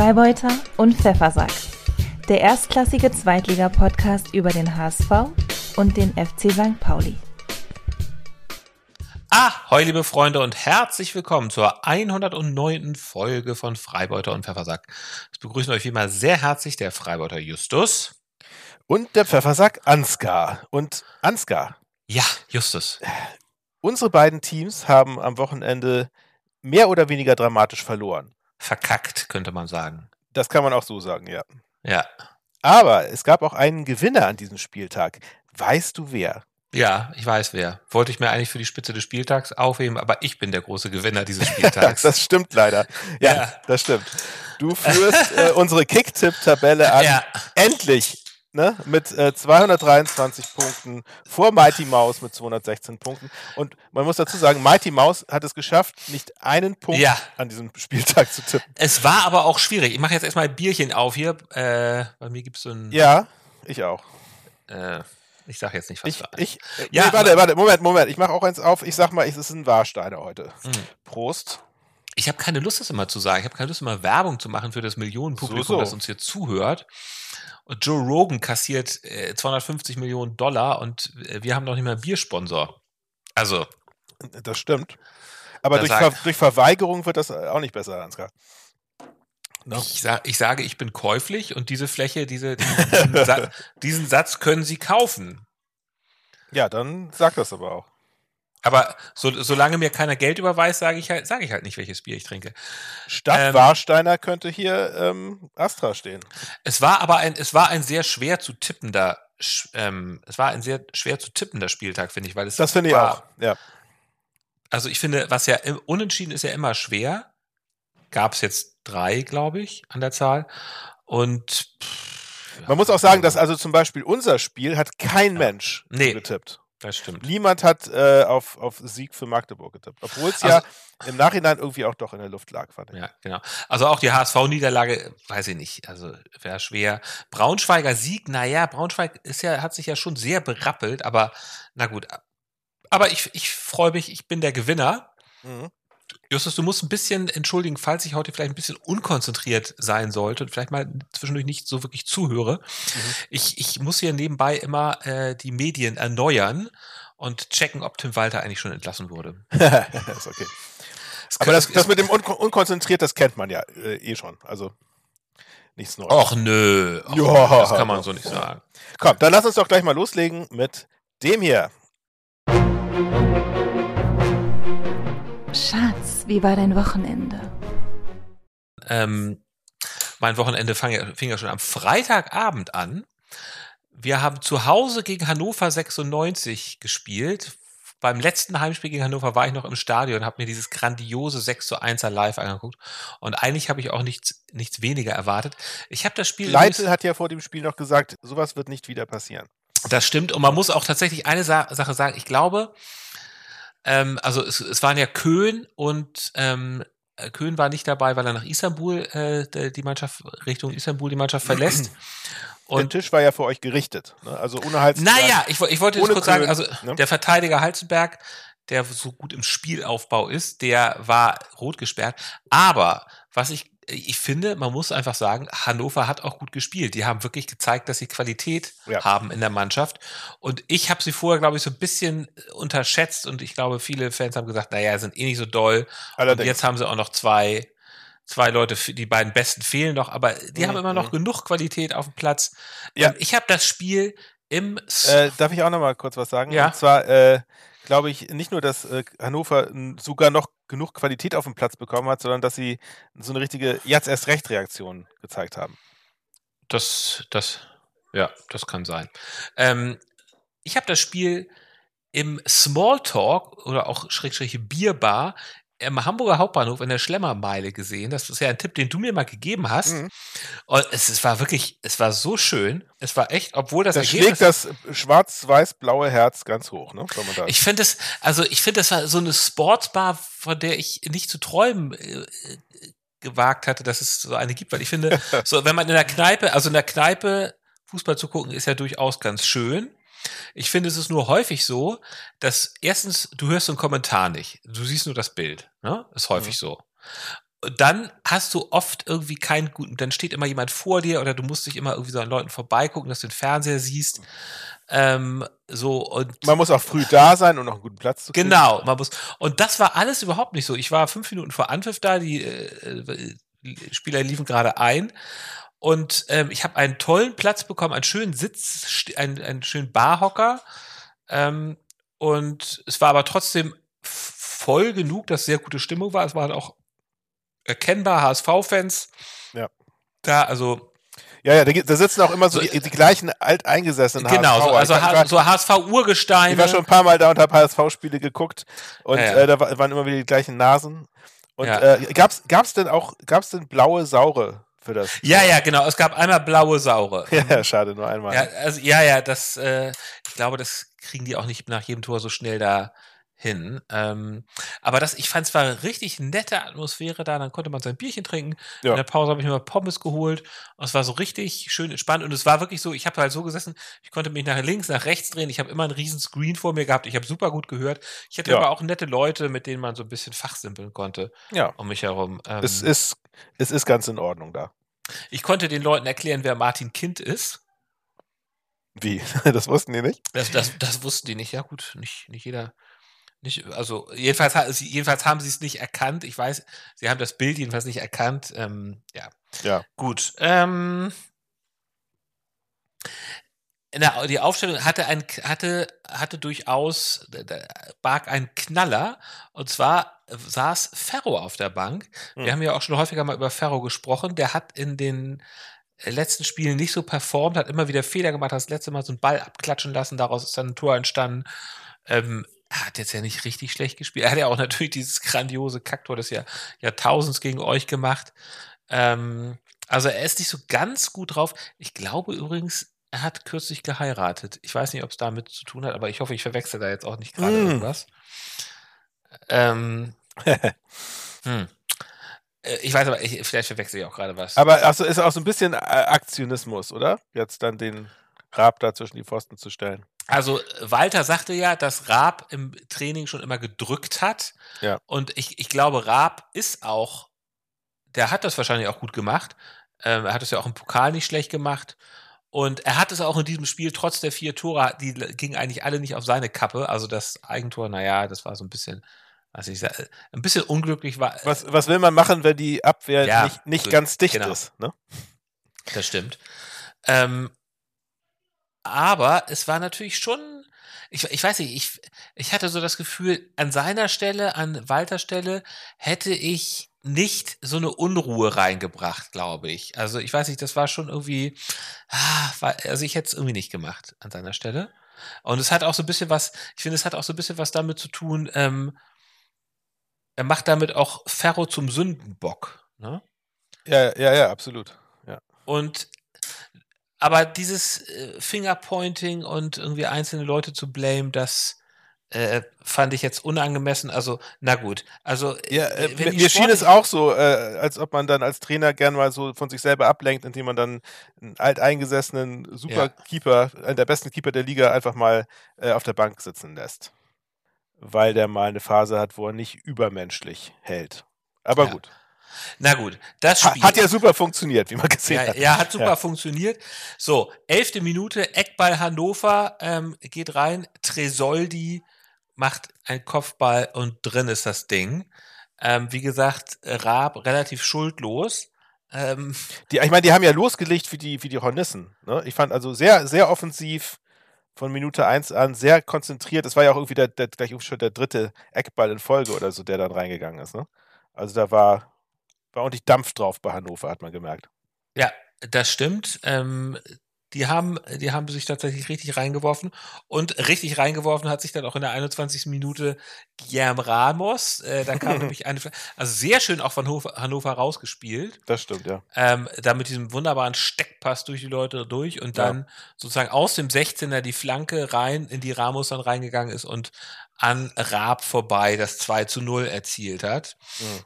Freibeuter und Pfeffersack. Der erstklassige Zweitliga-Podcast über den HSV und den FC St. Pauli. Ah, hoi liebe Freunde und herzlich willkommen zur 109. Folge von Freibeuter und Pfeffersack. Es begrüßen euch wie immer sehr herzlich der Freibeuter Justus. Und der Pfeffersack Ansgar. Und Ansgar. Ja, Justus. Unsere beiden Teams haben am Wochenende mehr oder weniger dramatisch verloren. Verkackt, könnte man sagen. Das kann man auch so sagen, ja. Ja. Aber es gab auch einen Gewinner an diesem Spieltag. Weißt du wer? Ja, ich weiß wer. Wollte ich mir eigentlich für die Spitze des Spieltags aufheben, aber ich bin der große Gewinner dieses Spieltags. das stimmt leider. Ja, ja. das stimmt. Du führst äh, unsere Kicktipp-Tabelle an. Ja. Endlich ne, mit äh, 223 Punkten vor Mighty Mouse mit 216 Punkten. Und man muss dazu sagen, Mighty Mouse hat es geschafft, nicht einen Punkt ja. an diesem Spieltag zu tippen. Es war aber auch schwierig. Ich mache jetzt erstmal ein Bierchen auf hier. Äh, bei mir gibt es so ein. Ja, ich auch. Äh, ich sag jetzt nicht, was ich, ich, äh, ja, nee, warte, warte, Moment, Moment. Ich mache auch eins auf. Ich sag mal, es ist ein Warsteiner heute. Mhm. Prost. Ich habe keine Lust, das immer zu sagen. Ich habe keine Lust, immer Werbung zu machen für das Millionenpublikum, so, so. das uns hier zuhört. Und Joe Rogan kassiert äh, 250 Millionen Dollar und äh, wir haben noch nicht mal Biersponsor. Also. Das stimmt. Aber durch, Ver durch, Verweigerung wird das auch nicht besser, Ansgar. No. Ich, sa ich, sage, ich bin käuflich und diese Fläche, diese, diesen, Sa diesen Satz können Sie kaufen. Ja, dann sag das aber auch. Aber so, solange mir keiner Geld überweist, sage ich halt, sage ich halt nicht, welches Bier ich trinke. Statt ähm, Warsteiner könnte hier ähm, Astra stehen. Es war aber ein, es war ein sehr schwer zu tippender, ähm, es war ein sehr schwer zu tippender Spieltag, finde ich, weil es das finde ich auch. Ja. Also ich finde, was ja unentschieden ist ja immer schwer. Gab es jetzt drei, glaube ich, an der Zahl. Und pff, man muss auch sagen, dass also zum Beispiel unser Spiel hat kein Mensch nee. getippt. Das stimmt. Niemand hat äh, auf, auf Sieg für Magdeburg getippt. Obwohl es also, ja im Nachhinein irgendwie auch doch in der Luft lag, fand ich. Ja, genau. Also auch die HSV-Niederlage, weiß ich nicht, also wäre schwer. Braunschweiger Sieg, naja, Braunschweig ist ja, hat sich ja schon sehr berappelt, aber na gut. Aber ich, ich freue mich, ich bin der Gewinner. Mhm. Justus, du musst ein bisschen entschuldigen, falls ich heute vielleicht ein bisschen unkonzentriert sein sollte und vielleicht mal zwischendurch nicht so wirklich zuhöre. Mhm. Ich, ich muss hier nebenbei immer äh, die Medien erneuern und checken, ob Tim Walter eigentlich schon entlassen wurde. das ist okay. Das Aber das, das mit dem Un unkonzentriert, das kennt man ja äh, eh schon. Also nichts Neues. Och nö. Och, ja. Das kann man so nicht sagen. Komm, dann lass uns doch gleich mal loslegen mit dem hier. Schatz, wie war dein Wochenende? Ähm, mein Wochenende fang, fing ja schon am Freitagabend an. Wir haben zu Hause gegen Hannover 96 gespielt. Beim letzten Heimspiel gegen Hannover war ich noch im Stadion und habe mir dieses grandiose 6 zu 1er live angeguckt. Und eigentlich habe ich auch nichts, nichts weniger erwartet. Ich habe das Spiel. Leitl hat ja vor dem Spiel noch gesagt, sowas wird nicht wieder passieren. Das stimmt. Und man muss auch tatsächlich eine Sa Sache sagen. Ich glaube, ähm, also es, es waren ja Köhn und ähm, äh, Köhn war nicht dabei, weil er nach Istanbul äh, die Mannschaft Richtung Istanbul die Mannschaft verlässt. Und der Tisch war ja für euch gerichtet. Ne? Also ohne Halzenberg. Naja, ich, ich wollte jetzt kurz Köhn, sagen, also ne? der Verteidiger Halzenberg, der so gut im Spielaufbau ist, der war rot gesperrt. Aber was ich ich finde, man muss einfach sagen, Hannover hat auch gut gespielt. Die haben wirklich gezeigt, dass sie Qualität ja. haben in der Mannschaft. Und ich habe sie vorher, glaube ich, so ein bisschen unterschätzt und ich glaube, viele Fans haben gesagt, naja, sind eh nicht so doll. Allerdings. Und jetzt haben sie auch noch zwei, zwei Leute, die beiden besten fehlen noch, aber die mhm. haben immer noch genug Qualität auf dem Platz. Ja. ich habe das Spiel im. Äh, darf ich auch noch mal kurz was sagen? Ja. Und zwar, äh, glaube ich, nicht nur, dass äh, Hannover sogar noch genug Qualität auf dem Platz bekommen hat, sondern dass sie so eine richtige jetzt erst recht Reaktion gezeigt haben. Das, das, ja, das kann sein. Ähm, ich habe das Spiel im Smalltalk oder auch Schrägstrich Bierbar im Hamburger Hauptbahnhof in der Schlemmermeile gesehen. Das ist ja ein Tipp, den du mir mal gegeben hast. Mhm. Und es, es, war wirklich, es war so schön. Es war echt, obwohl das. Da schlägt das schwarz-weiß-blaue Herz ganz hoch, ne? Ich finde es, also ich finde, das war so eine Sportsbar, von der ich nicht zu träumen äh, gewagt hatte, dass es so eine gibt, weil ich finde, so wenn man in der Kneipe, also in der Kneipe Fußball zu gucken, ist ja durchaus ganz schön. Ich finde, es ist nur häufig so, dass erstens, du hörst so einen Kommentar nicht. Du siehst nur das Bild. Ne? Ist häufig mhm. so. dann hast du oft irgendwie keinen guten, dann steht immer jemand vor dir oder du musst dich immer irgendwie so an Leuten vorbeigucken, dass du den Fernseher siehst. Ähm, so und man muss auch früh da sein und noch einen guten Platz zu kriegen. Genau, man muss. Und das war alles überhaupt nicht so. Ich war fünf Minuten vor Anpfiff da, die äh, Spieler liefen gerade ein und ähm, ich habe einen tollen Platz bekommen, einen schönen Sitz, einen, einen schönen Barhocker. Ähm, und es war aber trotzdem voll genug, dass sehr gute Stimmung war. Es waren auch erkennbar HSV-Fans. Ja. Da, also. Ja, ja, da, sitzen auch immer so, so die, die, gleichen alteingesessenen genau, HSV. also war, so HSV-Urgesteine. Ich war schon ein paar Mal da und habe HSV-Spiele geguckt und ja, ja. Äh, da waren immer wieder die gleichen Nasen. Und ja. äh, gab's, gab's denn auch, gab's denn blaue Saure für das? Ja, ja, genau. Es gab einmal blaue Saure. Ja, schade, nur einmal. Ja, also, ja, ja, das, äh, ich glaube, das kriegen die auch nicht nach jedem Tor so schnell da hin. Ähm, aber das, ich fand es war richtig nette Atmosphäre da. Dann konnte man sein Bierchen trinken. Ja. In der Pause habe ich mir mal Pommes geholt. Und es war so richtig schön entspannt. Und es war wirklich so, ich habe halt so gesessen, ich konnte mich nach links, nach rechts drehen. Ich habe immer einen riesen Screen vor mir gehabt. Ich habe super gut gehört. Ich hatte ja. aber auch nette Leute, mit denen man so ein bisschen fachsimpeln konnte. Ja. Um mich herum. Ähm, es, ist, es ist ganz in Ordnung da. Ich konnte den Leuten erklären, wer Martin Kind ist. Wie? Das wussten die nicht? Das, das, das wussten die nicht. Ja, gut, nicht, nicht jeder. Nicht, also jedenfalls, jedenfalls haben sie es nicht erkannt. Ich weiß, sie haben das Bild jedenfalls nicht erkannt. Ähm, ja. Ja. Gut. Ähm, der, die Aufstellung hatte ein, hatte, hatte durchaus, barg ein Knaller. Und zwar saß Ferro auf der Bank. Wir hm. haben ja auch schon häufiger mal über Ferro gesprochen. Der hat in den letzten Spielen nicht so performt, hat immer wieder Fehler gemacht, hat das letzte Mal so einen Ball abklatschen lassen, daraus ist dann ein Tor entstanden. Ähm, er hat jetzt ja nicht richtig schlecht gespielt. Er hat ja auch natürlich dieses grandiose Kacktor des Jahr, Jahrtausends gegen euch gemacht. Ähm, also er ist nicht so ganz gut drauf. Ich glaube übrigens, er hat kürzlich geheiratet. Ich weiß nicht, ob es damit zu tun hat, aber ich hoffe, ich verwechsel da jetzt auch nicht gerade mm. irgendwas. Ähm, hm. Äh, ich weiß aber, ich, vielleicht verwechsel ich auch gerade was. Aber also ist auch so ein bisschen äh, Aktionismus, oder? Jetzt dann den Raab da zwischen die Pfosten zu stellen. Also Walter sagte ja, dass Raab im Training schon immer gedrückt hat. Ja. Und ich, ich glaube, Raab ist auch, der hat das wahrscheinlich auch gut gemacht. Ähm, er hat es ja auch im Pokal nicht schlecht gemacht. Und er hat es auch in diesem Spiel, trotz der vier Tore, die gingen eigentlich alle nicht auf seine Kappe. Also das Eigentor, naja, das war so ein bisschen, was ich sage, ein bisschen unglücklich war. Was, was will man machen, wenn die Abwehr ja, nicht, nicht so, ganz dicht genau. ist? Ne? Das stimmt. Ähm, aber es war natürlich schon, ich, ich weiß nicht, ich, ich hatte so das Gefühl, an seiner Stelle, an Walters Stelle, hätte ich nicht so eine Unruhe reingebracht, glaube ich. Also ich weiß nicht, das war schon irgendwie, ah, also ich hätte es irgendwie nicht gemacht an seiner Stelle. Und es hat auch so ein bisschen was, ich finde, es hat auch so ein bisschen was damit zu tun, ähm, er macht damit auch Ferro zum Sündenbock. Ne? Ja, ja, ja, absolut. Ja. Und aber dieses äh, Fingerpointing und irgendwie einzelne Leute zu blame, das äh, fand ich jetzt unangemessen. Also, na gut. Also, ja, äh, äh mir schien es auch so, äh, als ob man dann als Trainer gern mal so von sich selber ablenkt, indem man dann einen alteingesessenen Superkeeper, ja. einen der besten Keeper der Liga, einfach mal äh, auf der Bank sitzen lässt. Weil der mal eine Phase hat, wo er nicht übermenschlich hält. Aber ja. gut. Na gut, das Spiel. Hat ja super funktioniert, wie man gesehen ja, hat. Ja, hat super ja. funktioniert. So, elfte Minute, Eckball Hannover ähm, geht rein, Tresoldi macht einen Kopfball und drin ist das Ding. Ähm, wie gesagt, Raab relativ schuldlos. Ähm, die, ich meine, die haben ja losgelegt wie die, wie die Hornissen. Ne? Ich fand also sehr, sehr offensiv von Minute 1 an, sehr konzentriert. Es war ja auch irgendwie der, der, gleich schon der dritte Eckball in Folge oder so, der dann reingegangen ist. Ne? Also da war, war ordentlich Dampf drauf bei Hannover, hat man gemerkt. Ja, das stimmt. Ähm, die haben, die haben sich tatsächlich richtig reingeworfen. Und richtig reingeworfen hat sich dann auch in der 21. Minute Guillermo Ramos. Äh, da kam nämlich eine, also sehr schön auch von Hannover, Hannover rausgespielt. Das stimmt, ja. Ähm, da mit diesem wunderbaren Steckpass durch die Leute durch und dann ja. sozusagen aus dem 16er die Flanke rein, in die Ramos dann reingegangen ist und an Raab vorbei das 2 zu 0 erzielt hat. Mhm.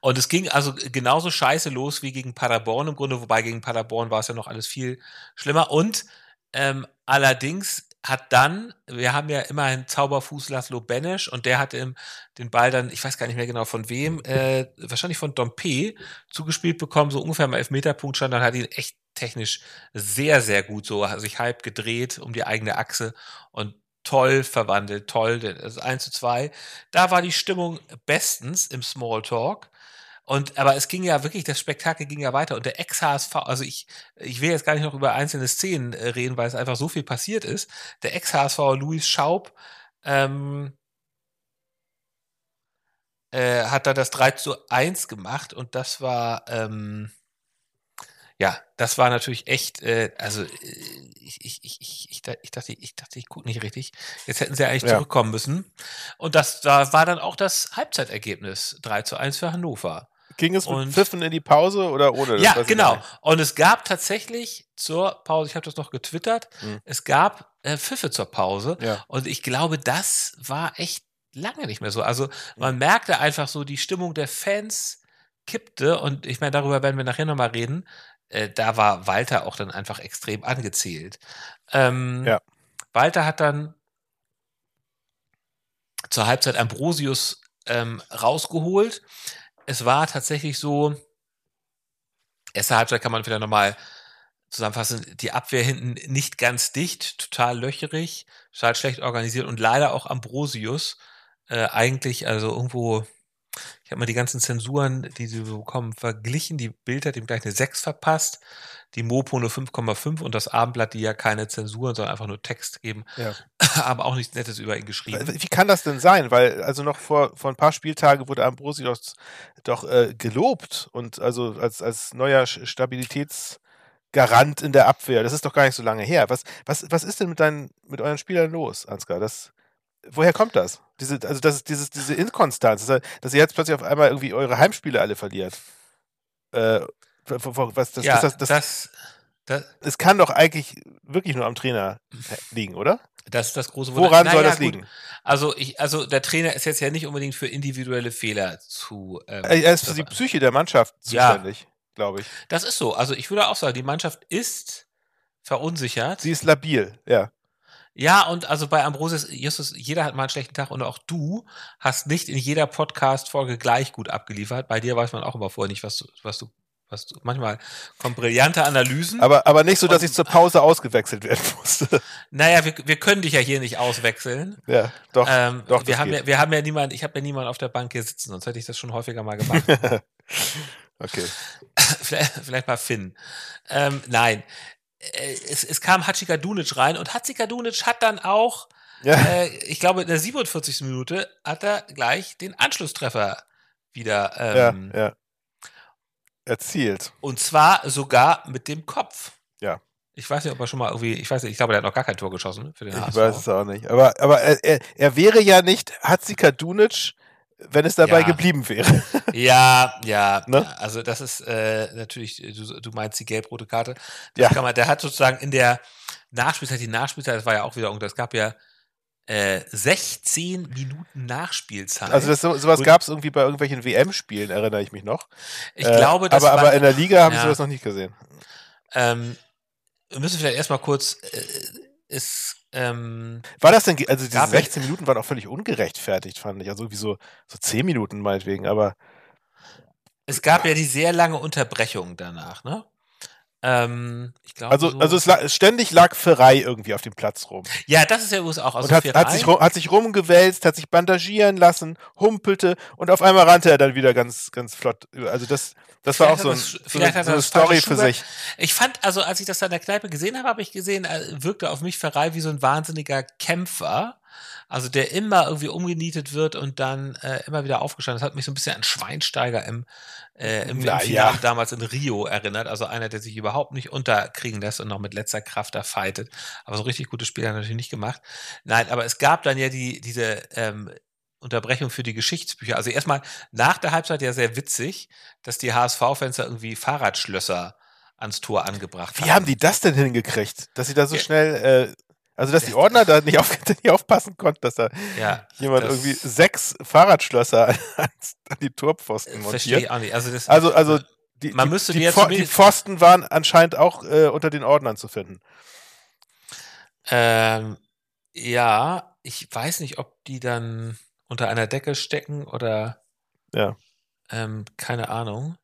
Und es ging also genauso scheiße los wie gegen Paderborn im Grunde, wobei gegen Paderborn war es ja noch alles viel schlimmer. Und ähm, allerdings hat dann, wir haben ja immer einen Zauberfuß Laszlo Benesch und der hat im, den Ball dann, ich weiß gar nicht mehr genau von wem, äh, wahrscheinlich von Dompe zugespielt bekommen, so ungefähr am Elfmeterpunkt stand, dann hat ihn echt technisch sehr, sehr gut so sich halb gedreht um die eigene Achse und toll verwandelt, toll, das 1 zu 2. Da war die Stimmung bestens im Smalltalk. Und, aber es ging ja wirklich, das Spektakel ging ja weiter und der Ex-HSV, also ich, ich will jetzt gar nicht noch über einzelne Szenen äh, reden, weil es einfach so viel passiert ist. Der Ex-HSV Luis Schaub, ähm, äh, hat da das 3 zu 1 gemacht und das war, ähm, ja, das war natürlich echt, äh, also äh, ich, ich, ich, ich, ich, dachte, ich dachte, ich gucke nicht richtig. Jetzt hätten sie eigentlich ja. zurückkommen müssen. Und das da war dann auch das Halbzeitergebnis 3 zu 1 für Hannover. Ging es mit Pfiffen in die Pause oder ohne? ja, genau. Und es gab tatsächlich zur Pause, ich habe das noch getwittert, hm. es gab äh, Pfiffe zur Pause. Ja. Und ich glaube, das war echt lange nicht mehr so. Also man hm. merkte einfach so, die Stimmung der Fans kippte. Und ich meine, darüber werden wir nachher nochmal reden. Äh, da war Walter auch dann einfach extrem angezählt. Ähm, ja. Walter hat dann zur Halbzeit Ambrosius ähm, rausgeholt es war tatsächlich so, erste Halbzeit kann man vielleicht nochmal zusammenfassen, die Abwehr hinten nicht ganz dicht, total löcherig, total schlecht organisiert und leider auch Ambrosius äh, eigentlich, also irgendwo ich habe mal die ganzen Zensuren, die sie bekommen, verglichen. Die Bild hat ihm gleich eine 6 verpasst, die Mopo nur 5,5 und das Abendblatt, die ja keine Zensuren, sondern einfach nur Text geben, ja. aber auch nichts Nettes über ihn geschrieben. Wie kann das denn sein? Weil also noch vor, vor ein paar Spieltagen wurde Ambrosius doch äh, gelobt und also als, als neuer Stabilitätsgarant in der Abwehr. Das ist doch gar nicht so lange her. Was, was, was ist denn mit, deinen, mit euren Spielern los, Ansgar? Das, woher kommt das? Diese, also das ist dieses, diese Inkonstanz, dass ihr jetzt plötzlich auf einmal irgendwie eure Heimspiele alle verliert. Äh, was, das, ja, das, das, das, das, Es kann doch eigentlich wirklich nur am Trainer liegen, oder? Das ist das große Wunder. Woran naja, soll das liegen? Also, ich, also der Trainer ist jetzt ja nicht unbedingt für individuelle Fehler zu. Ähm, er ist für die Psyche der Mannschaft zuständig, ja, glaube ich. Das ist so. Also ich würde auch sagen, die Mannschaft ist verunsichert. Sie ist labil, ja. Ja, und also bei Ambrosius, Justus, jeder hat mal einen schlechten Tag und auch du hast nicht in jeder Podcast-Folge gleich gut abgeliefert. Bei dir weiß man auch immer vorher nicht, was du, was du, was du, manchmal kommen brillante Analysen. Aber, aber nicht so, dass ich zur Pause ausgewechselt werden musste. Naja, wir, wir können dich ja hier nicht auswechseln. Ja, doch. Ähm, doch wir haben ja, wir haben ja niemanden, ich habe ja niemanden auf der Bank hier sitzen, sonst hätte ich das schon häufiger mal gemacht. okay. vielleicht, vielleicht mal Finn. Ähm, nein, es, es kam Hachikadunic rein und Hachikadunic hat dann auch, ja. äh, ich glaube, in der 47. Minute hat er gleich den Anschlusstreffer wieder ähm, ja, ja. erzielt. Und zwar sogar mit dem Kopf. Ja. Ich weiß nicht, ob er schon mal irgendwie, ich weiß nicht, ich glaube, er hat noch gar kein Tor geschossen für den Ich HSV. weiß es auch nicht. Aber, aber er, er wäre ja nicht Hatzikadunic, wenn es dabei ja. geblieben wäre. Ja, ja. Ne? Also das ist äh, natürlich, du, du meinst die gelb-rote Karte. Das ja. Man, der hat sozusagen in der Nachspielzeit, die Nachspielzeit, das war ja auch wieder, und das gab ja äh, 16 Minuten Nachspielzeit. Also das, so, sowas gab es irgendwie bei irgendwelchen WM-Spielen, erinnere ich mich noch. Ich äh, glaube, das aber, war, aber in der Liga haben ja. sie sowas noch nicht gesehen. Ähm, wir müssen vielleicht erstmal kurz, es ähm, war das denn, also diese 16 Minuten waren auch völlig ungerechtfertigt, fand ich. Also irgendwie so, so 10 Minuten meinetwegen, aber. Es gab ja die sehr lange Unterbrechung danach, ne? Ähm, ich glaube. Also, so also es lag, ständig lag Ferrei irgendwie auf dem Platz rum. Ja, das ist ja übrigens auch. Also und hat, hat, sich, hat sich rumgewälzt, hat sich bandagieren lassen, humpelte und auf einmal rannte er dann wieder ganz, ganz flott. Also das, das war auch so, ein, das, so eine, so eine Story für sich. Ich fand, also als ich das da in der Kneipe gesehen habe, habe ich gesehen, er wirkte auf mich Ferrei wie so ein wahnsinniger Kämpfer. Also der immer irgendwie umgenietet wird und dann äh, immer wieder aufgestanden. Das hat mich so ein bisschen an Schweinsteiger im, äh, im, im Finale ja. damals in Rio erinnert. Also einer, der sich überhaupt nicht unterkriegen lässt und noch mit letzter Kraft da fightet. Aber so richtig gutes Spiel hat er natürlich nicht gemacht. Nein, aber es gab dann ja die, diese ähm, Unterbrechung für die Geschichtsbücher. Also erstmal nach der Halbzeit ja sehr witzig, dass die HSV-Fans da irgendwie Fahrradschlösser ans Tor angebracht haben. Wie haben die das denn hingekriegt, dass sie da so ja. schnell, äh, also dass die Ordner da nicht, auf, nicht aufpassen konnten, dass da ja, jemand irgendwie sechs Fahrradschlösser an, die Torpfosten montiert. Verstehe ich auch nicht. Also, das, also, also die, man müsste die, die, die Pfosten waren anscheinend auch äh, unter den Ordnern zu finden. Ähm, Ja, ich weiß nicht, ob die dann unter einer Decke stecken oder. Ja. Ähm, keine Ahnung.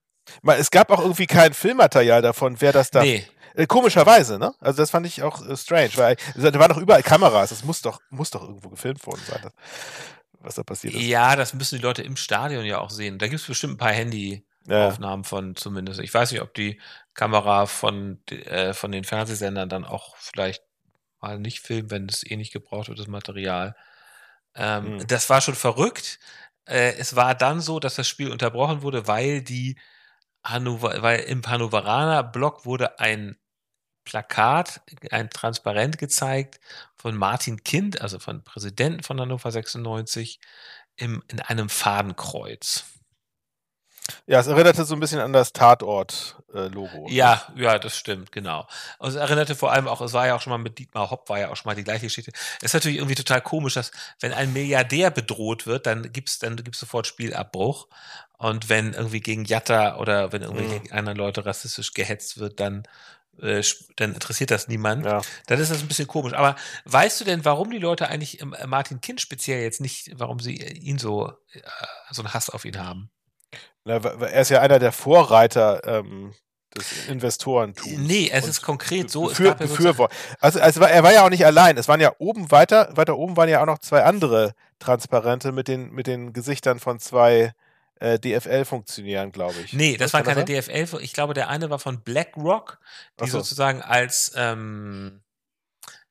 Es gab auch irgendwie kein Filmmaterial davon, wer das da. Nee. Äh, komischerweise, ne? Also das fand ich auch äh, strange, weil da waren doch überall Kameras. Das muss doch, muss doch irgendwo gefilmt worden sein, was da passiert ist. Ja, das müssen die Leute im Stadion ja auch sehen. Da gibt es bestimmt ein paar Handyaufnahmen ja. von zumindest. Ich weiß nicht, ob die Kamera von, äh, von den Fernsehsendern dann auch vielleicht mal nicht filmen, wenn es eh nicht gebraucht wird, das Material. Ähm, hm. Das war schon verrückt. Äh, es war dann so, dass das Spiel unterbrochen wurde, weil die Hannover, weil im Hannoveraner Block wurde ein Plakat, ein Transparent gezeigt von Martin Kind, also von Präsidenten von Hannover 96, im, in einem Fadenkreuz. Ja, es erinnerte so ein bisschen an das Tatort-Logo. Äh, ja, ja, das stimmt, genau. Und es erinnerte vor allem auch, es war ja auch schon mal mit Dietmar Hopp, war ja auch schon mal die gleiche Geschichte. Es ist natürlich irgendwie total komisch, dass wenn ein Milliardär bedroht wird, dann gibt's dann gibt's sofort Spielabbruch. Und wenn irgendwie gegen Jatta oder wenn irgendwie mhm. gegen anderen Leute rassistisch gehetzt wird, dann äh, dann interessiert das niemand. Ja. Dann ist das ein bisschen komisch. Aber weißt du denn, warum die Leute eigentlich äh, Martin Kind speziell jetzt nicht, warum sie ihn so, äh, so einen Hass auf ihn haben? Na, er ist ja einer der Vorreiter ähm, des Investorentums. Nee, es ist konkret so. Befür, befürwort. Also, also er war ja auch nicht allein. Es waren ja oben weiter, weiter oben waren ja auch noch zwei andere Transparente mit den, mit den Gesichtern von zwei äh, DFL-Funktionären, glaube ich. Nee, das Was waren keine DFL. Ich glaube, der eine war von BlackRock, die so. sozusagen als ähm,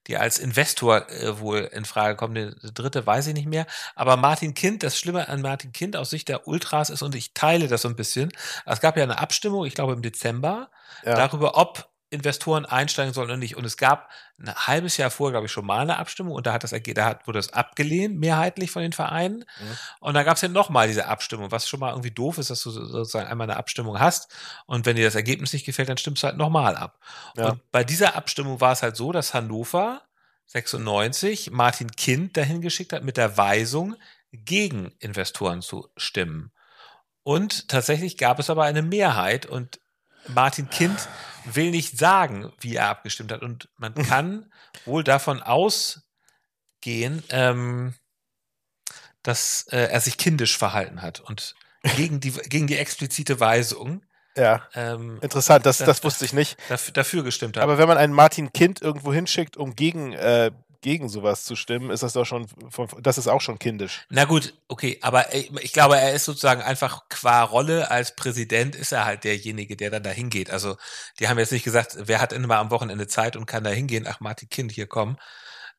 die als Investor äh, wohl in Frage kommen. Der dritte weiß ich nicht mehr. Aber Martin Kind, das Schlimme an Martin Kind aus Sicht der Ultras ist, und ich teile das so ein bisschen, es gab ja eine Abstimmung, ich glaube im Dezember, ja. darüber, ob Investoren einsteigen sollen oder nicht. Und es gab ein halbes Jahr vorher, glaube ich, schon mal eine Abstimmung und da hat das da hat, wurde das abgelehnt, mehrheitlich von den Vereinen. Mhm. Und dann gab es ja nochmal diese Abstimmung, was schon mal irgendwie doof ist, dass du sozusagen einmal eine Abstimmung hast und wenn dir das Ergebnis nicht gefällt, dann stimmst du halt nochmal ab. Ja. Und bei dieser Abstimmung war es halt so, dass Hannover 96 Martin Kind dahin geschickt hat mit der Weisung, gegen Investoren zu stimmen. Und tatsächlich gab es aber eine Mehrheit und Martin Kind will nicht sagen, wie er abgestimmt hat. Und man kann wohl davon ausgehen, ähm, dass äh, er sich kindisch verhalten hat und gegen die, gegen die explizite Weisung. Ja. Ähm, Interessant, das, das, das wusste ich nicht. Dafür, dafür gestimmt hat. Aber wenn man einen Martin Kind irgendwo hinschickt, um gegen äh, gegen sowas zu stimmen, ist das doch schon, das ist auch schon kindisch. Na gut, okay, aber ich glaube, er ist sozusagen einfach qua Rolle als Präsident ist er halt derjenige, der dann da hingeht. Also die haben jetzt nicht gesagt, wer hat immer am Wochenende Zeit und kann da hingehen, ach Martin Kind, hier kommen.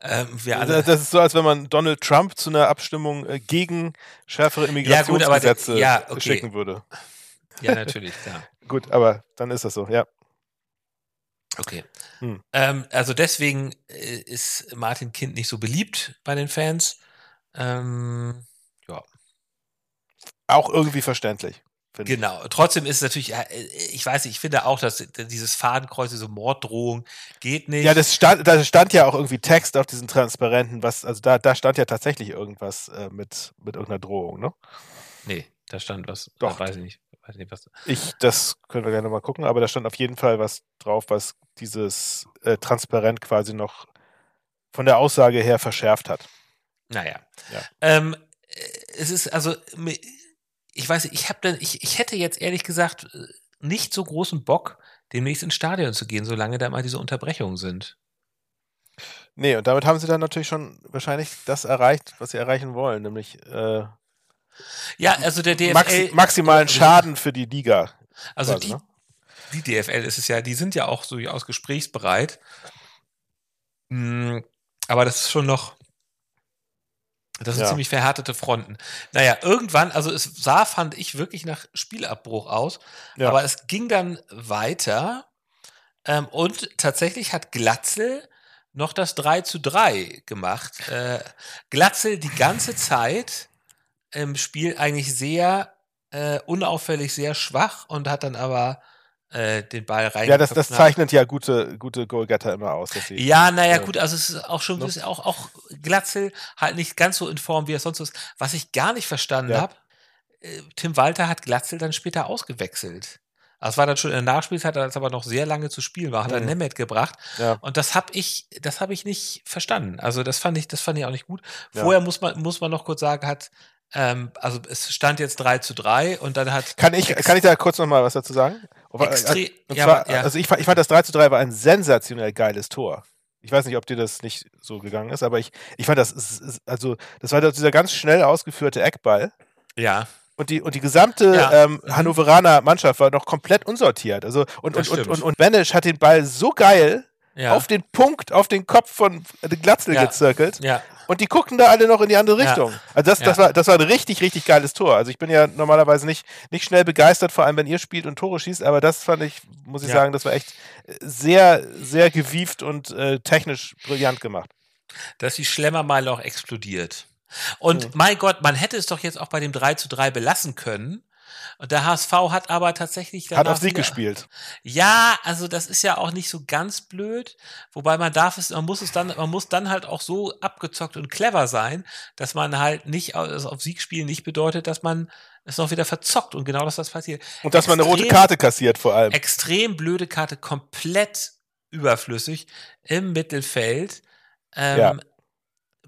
Ähm, das ist so, als wenn man Donald Trump zu einer Abstimmung äh, gegen schärfere Immigrationsgesetze ja, gut, ja, okay. schicken würde. Ja, natürlich, klar. gut, aber dann ist das so, ja. Okay. Hm. Ähm, also deswegen äh, ist Martin Kind nicht so beliebt bei den Fans. Ähm, ja. Auch irgendwie verständlich. Genau. Ich. Trotzdem ist es natürlich, äh, ich weiß nicht, ich finde auch, dass dieses Fadenkreuz, diese Morddrohung geht nicht. Ja, das stand, da stand ja auch irgendwie Text auf diesen Transparenten, was, also da, da stand ja tatsächlich irgendwas äh, mit, mit irgendeiner Drohung, ne? Nee, da stand was, Doch. weiß ich nicht weiß nicht, was. Ich, das können wir gerne mal gucken, aber da stand auf jeden Fall was drauf, was dieses äh, Transparent quasi noch von der Aussage her verschärft hat. Naja. Ja. Ähm, es ist also, ich weiß, ich habe dann, ich, ich hätte jetzt ehrlich gesagt äh, nicht so großen Bock, demnächst ins Stadion zu gehen, solange da mal diese Unterbrechungen sind. Nee, und damit haben sie dann natürlich schon wahrscheinlich das erreicht, was sie erreichen wollen, nämlich äh, ja, also der DFL. Max, maximalen Schaden für die Liga. Also quasi, die, ne? die DFL ist es ja, die sind ja auch so durchaus gesprächsbereit. Hm, aber das ist schon noch. Das sind ja. ziemlich verhärtete Fronten. Naja, irgendwann, also es sah, fand ich, wirklich nach Spielabbruch aus. Ja. Aber es ging dann weiter. Ähm, und tatsächlich hat Glatzel noch das 3 zu 3 gemacht. Äh, Glatzel die ganze Zeit im Spiel eigentlich sehr äh, unauffällig, sehr schwach und hat dann aber äh, den Ball rein. Ja, das, das zeichnet ja gute, gute Goalgetter immer aus. Sie, ja, naja, äh, gut, also es ist auch schon no? ist auch, auch Glatzel halt nicht ganz so in Form, wie er sonst ist. Was ich gar nicht verstanden ja. habe, äh, Tim Walter hat Glatzel dann später ausgewechselt. Das war dann schon in der Nachspielzeit, als aber noch sehr lange zu spielen war, hat er mhm. Nemeth gebracht. Ja. Und das habe ich, das habe ich nicht verstanden. Also das fand ich, das fand ich auch nicht gut. Vorher ja. muss man, muss man noch kurz sagen, hat ähm, also es stand jetzt 3 zu 3 und dann hat. Kann ich, kann ich da kurz nochmal was dazu sagen? Extre und zwar, ja, ja. Also ich, ich fand das 3 zu 3 war ein sensationell geiles Tor. Ich weiß nicht, ob dir das nicht so gegangen ist, aber ich, ich fand das, also das war dieser ganz schnell ausgeführte Eckball. Ja. Und die, und die gesamte ja. ähm, mhm. Hannoveraner Mannschaft war noch komplett unsortiert. Also, und, und, und, und, und Banish hat den Ball so geil ja. auf den Punkt, auf den Kopf von Glatzel ja. gezirkelt. Ja. Und die guckten da alle noch in die andere Richtung. Also das, das, war, das war ein richtig, richtig geiles Tor. Also ich bin ja normalerweise nicht, nicht schnell begeistert, vor allem wenn ihr spielt und Tore schießt, aber das fand ich, muss ich sagen, das war echt sehr, sehr gewieft und äh, technisch brillant gemacht. Dass die Schlemmermeile auch explodiert. Und mhm. mein Gott, man hätte es doch jetzt auch bei dem 3 zu 3 belassen können. Und der HSV hat aber tatsächlich hat auf Sieg gespielt. Ja, also das ist ja auch nicht so ganz blöd, wobei man darf es, man muss es dann, man muss dann halt auch so abgezockt und clever sein, dass man halt nicht also auf Sieg spielen nicht bedeutet, dass man es noch wieder verzockt und genau das was passiert. Und dass extrem, man eine rote Karte kassiert vor allem. Extrem blöde Karte, komplett überflüssig im Mittelfeld. Ähm, ja.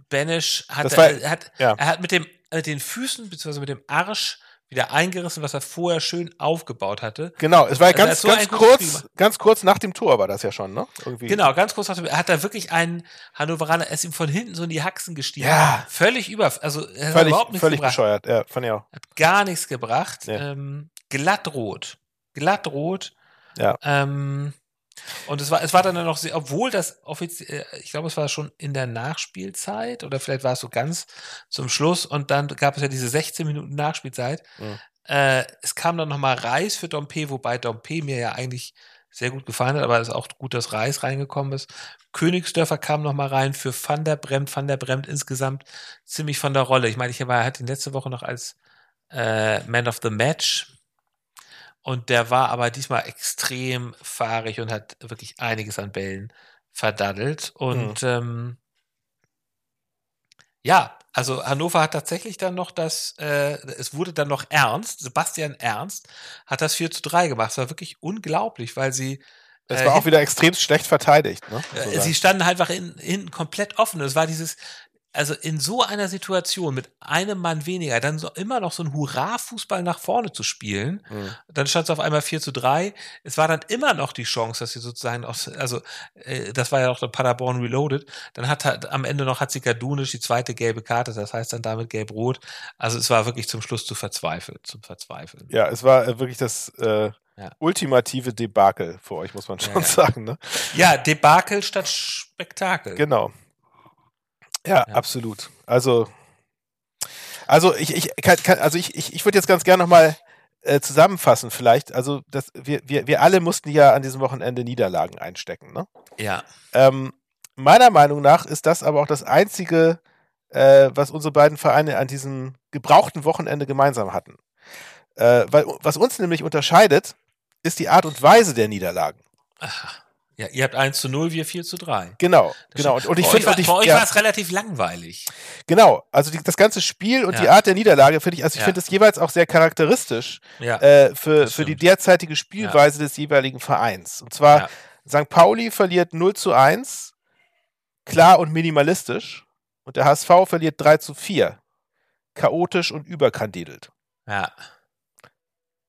Banish hat, war, er, hat, ja. er hat mit dem mit den Füßen bzw. mit dem Arsch wieder eingerissen, was er vorher schön aufgebaut hatte. Genau, es war also ganz, so ganz kurz, ganz kurz nach dem Tor war das ja schon, ne? Irgendwie. Genau, ganz kurz nach dem, er hat da wirklich einen Hannoveraner, er ist ihm von hinten so in die Haxen gestiegen. Ja. Völlig über, also er völlig, überhaupt nichts völlig gebracht. bescheuert, ja, fand ich auch. Hat gar nichts gebracht. Ja. Ähm, glattrot. Glattrot. Ja. Ähm, und es war, es war dann noch, sehr, obwohl das offiziell, äh, ich glaube, es war schon in der Nachspielzeit oder vielleicht war es so ganz zum Schluss und dann gab es ja diese 16 Minuten Nachspielzeit. Mhm. Äh, es kam dann nochmal Reis für Dompe, wobei Dompe mir ja eigentlich sehr gut gefallen hat, aber es ist auch gut, dass Reis reingekommen ist. Königsdörfer kam nochmal rein für Van der Bremt. Van der Bremt insgesamt ziemlich von der Rolle. Ich meine, ich war, hatte ihn letzte Woche noch als äh, Man of the Match und der war aber diesmal extrem fahrig und hat wirklich einiges an Bällen verdaddelt. Und mhm. ähm, ja, also Hannover hat tatsächlich dann noch das, äh, es wurde dann noch ernst, Sebastian Ernst hat das 4 zu 3 gemacht. Es war wirklich unglaublich, weil sie. Es äh, war auch wieder extrem schlecht verteidigt. Ne? Äh, sie standen halt einfach hinten komplett offen. Es war dieses, also in so einer Situation mit einem Mann weniger, dann so immer noch so ein Hurra-Fußball nach vorne zu spielen, mhm. dann stand es auf einmal 4 zu 3. Es war dann immer noch die Chance, dass sie sozusagen aus, also äh, das war ja auch der Paderborn Reloaded, dann hat, hat am Ende noch hat sie Gardunisch die zweite gelbe Karte, das heißt dann damit gelb-rot. Also es war wirklich zum Schluss zu verzweifeln, zum Verzweifeln. Ja, es war äh, wirklich das äh, ja. ultimative Debakel für euch, muss man schon ja, ja. sagen. Ne? Ja, Debakel statt Spektakel. Genau. Ja, ja, absolut. Also, also ich, ich kann, kann also ich, ich, ich würde jetzt ganz gerne nochmal äh, zusammenfassen, vielleicht. Also, das, wir, wir, wir alle mussten ja an diesem Wochenende Niederlagen einstecken, ne? Ja. Ähm, meiner Meinung nach ist das aber auch das einzige, äh, was unsere beiden Vereine an diesem gebrauchten Wochenende gemeinsam hatten. Äh, weil, was uns nämlich unterscheidet, ist die Art und Weise der Niederlagen. Aha. Ja, ihr habt 1 zu 0, wir 4 zu 3. Genau, genau. Und, und ich finde, bei euch ja, war es relativ langweilig. Genau, also die, das ganze Spiel und ja. die Art der Niederlage finde ich, also ich ja. finde es jeweils auch sehr charakteristisch äh, für, für die derzeitige Spielweise des jeweiligen Vereins. Und zwar, St. Pauli verliert 0 zu 1, klar und minimalistisch. Und der HSV verliert 3 zu 4, chaotisch und überkandidelt. Ja.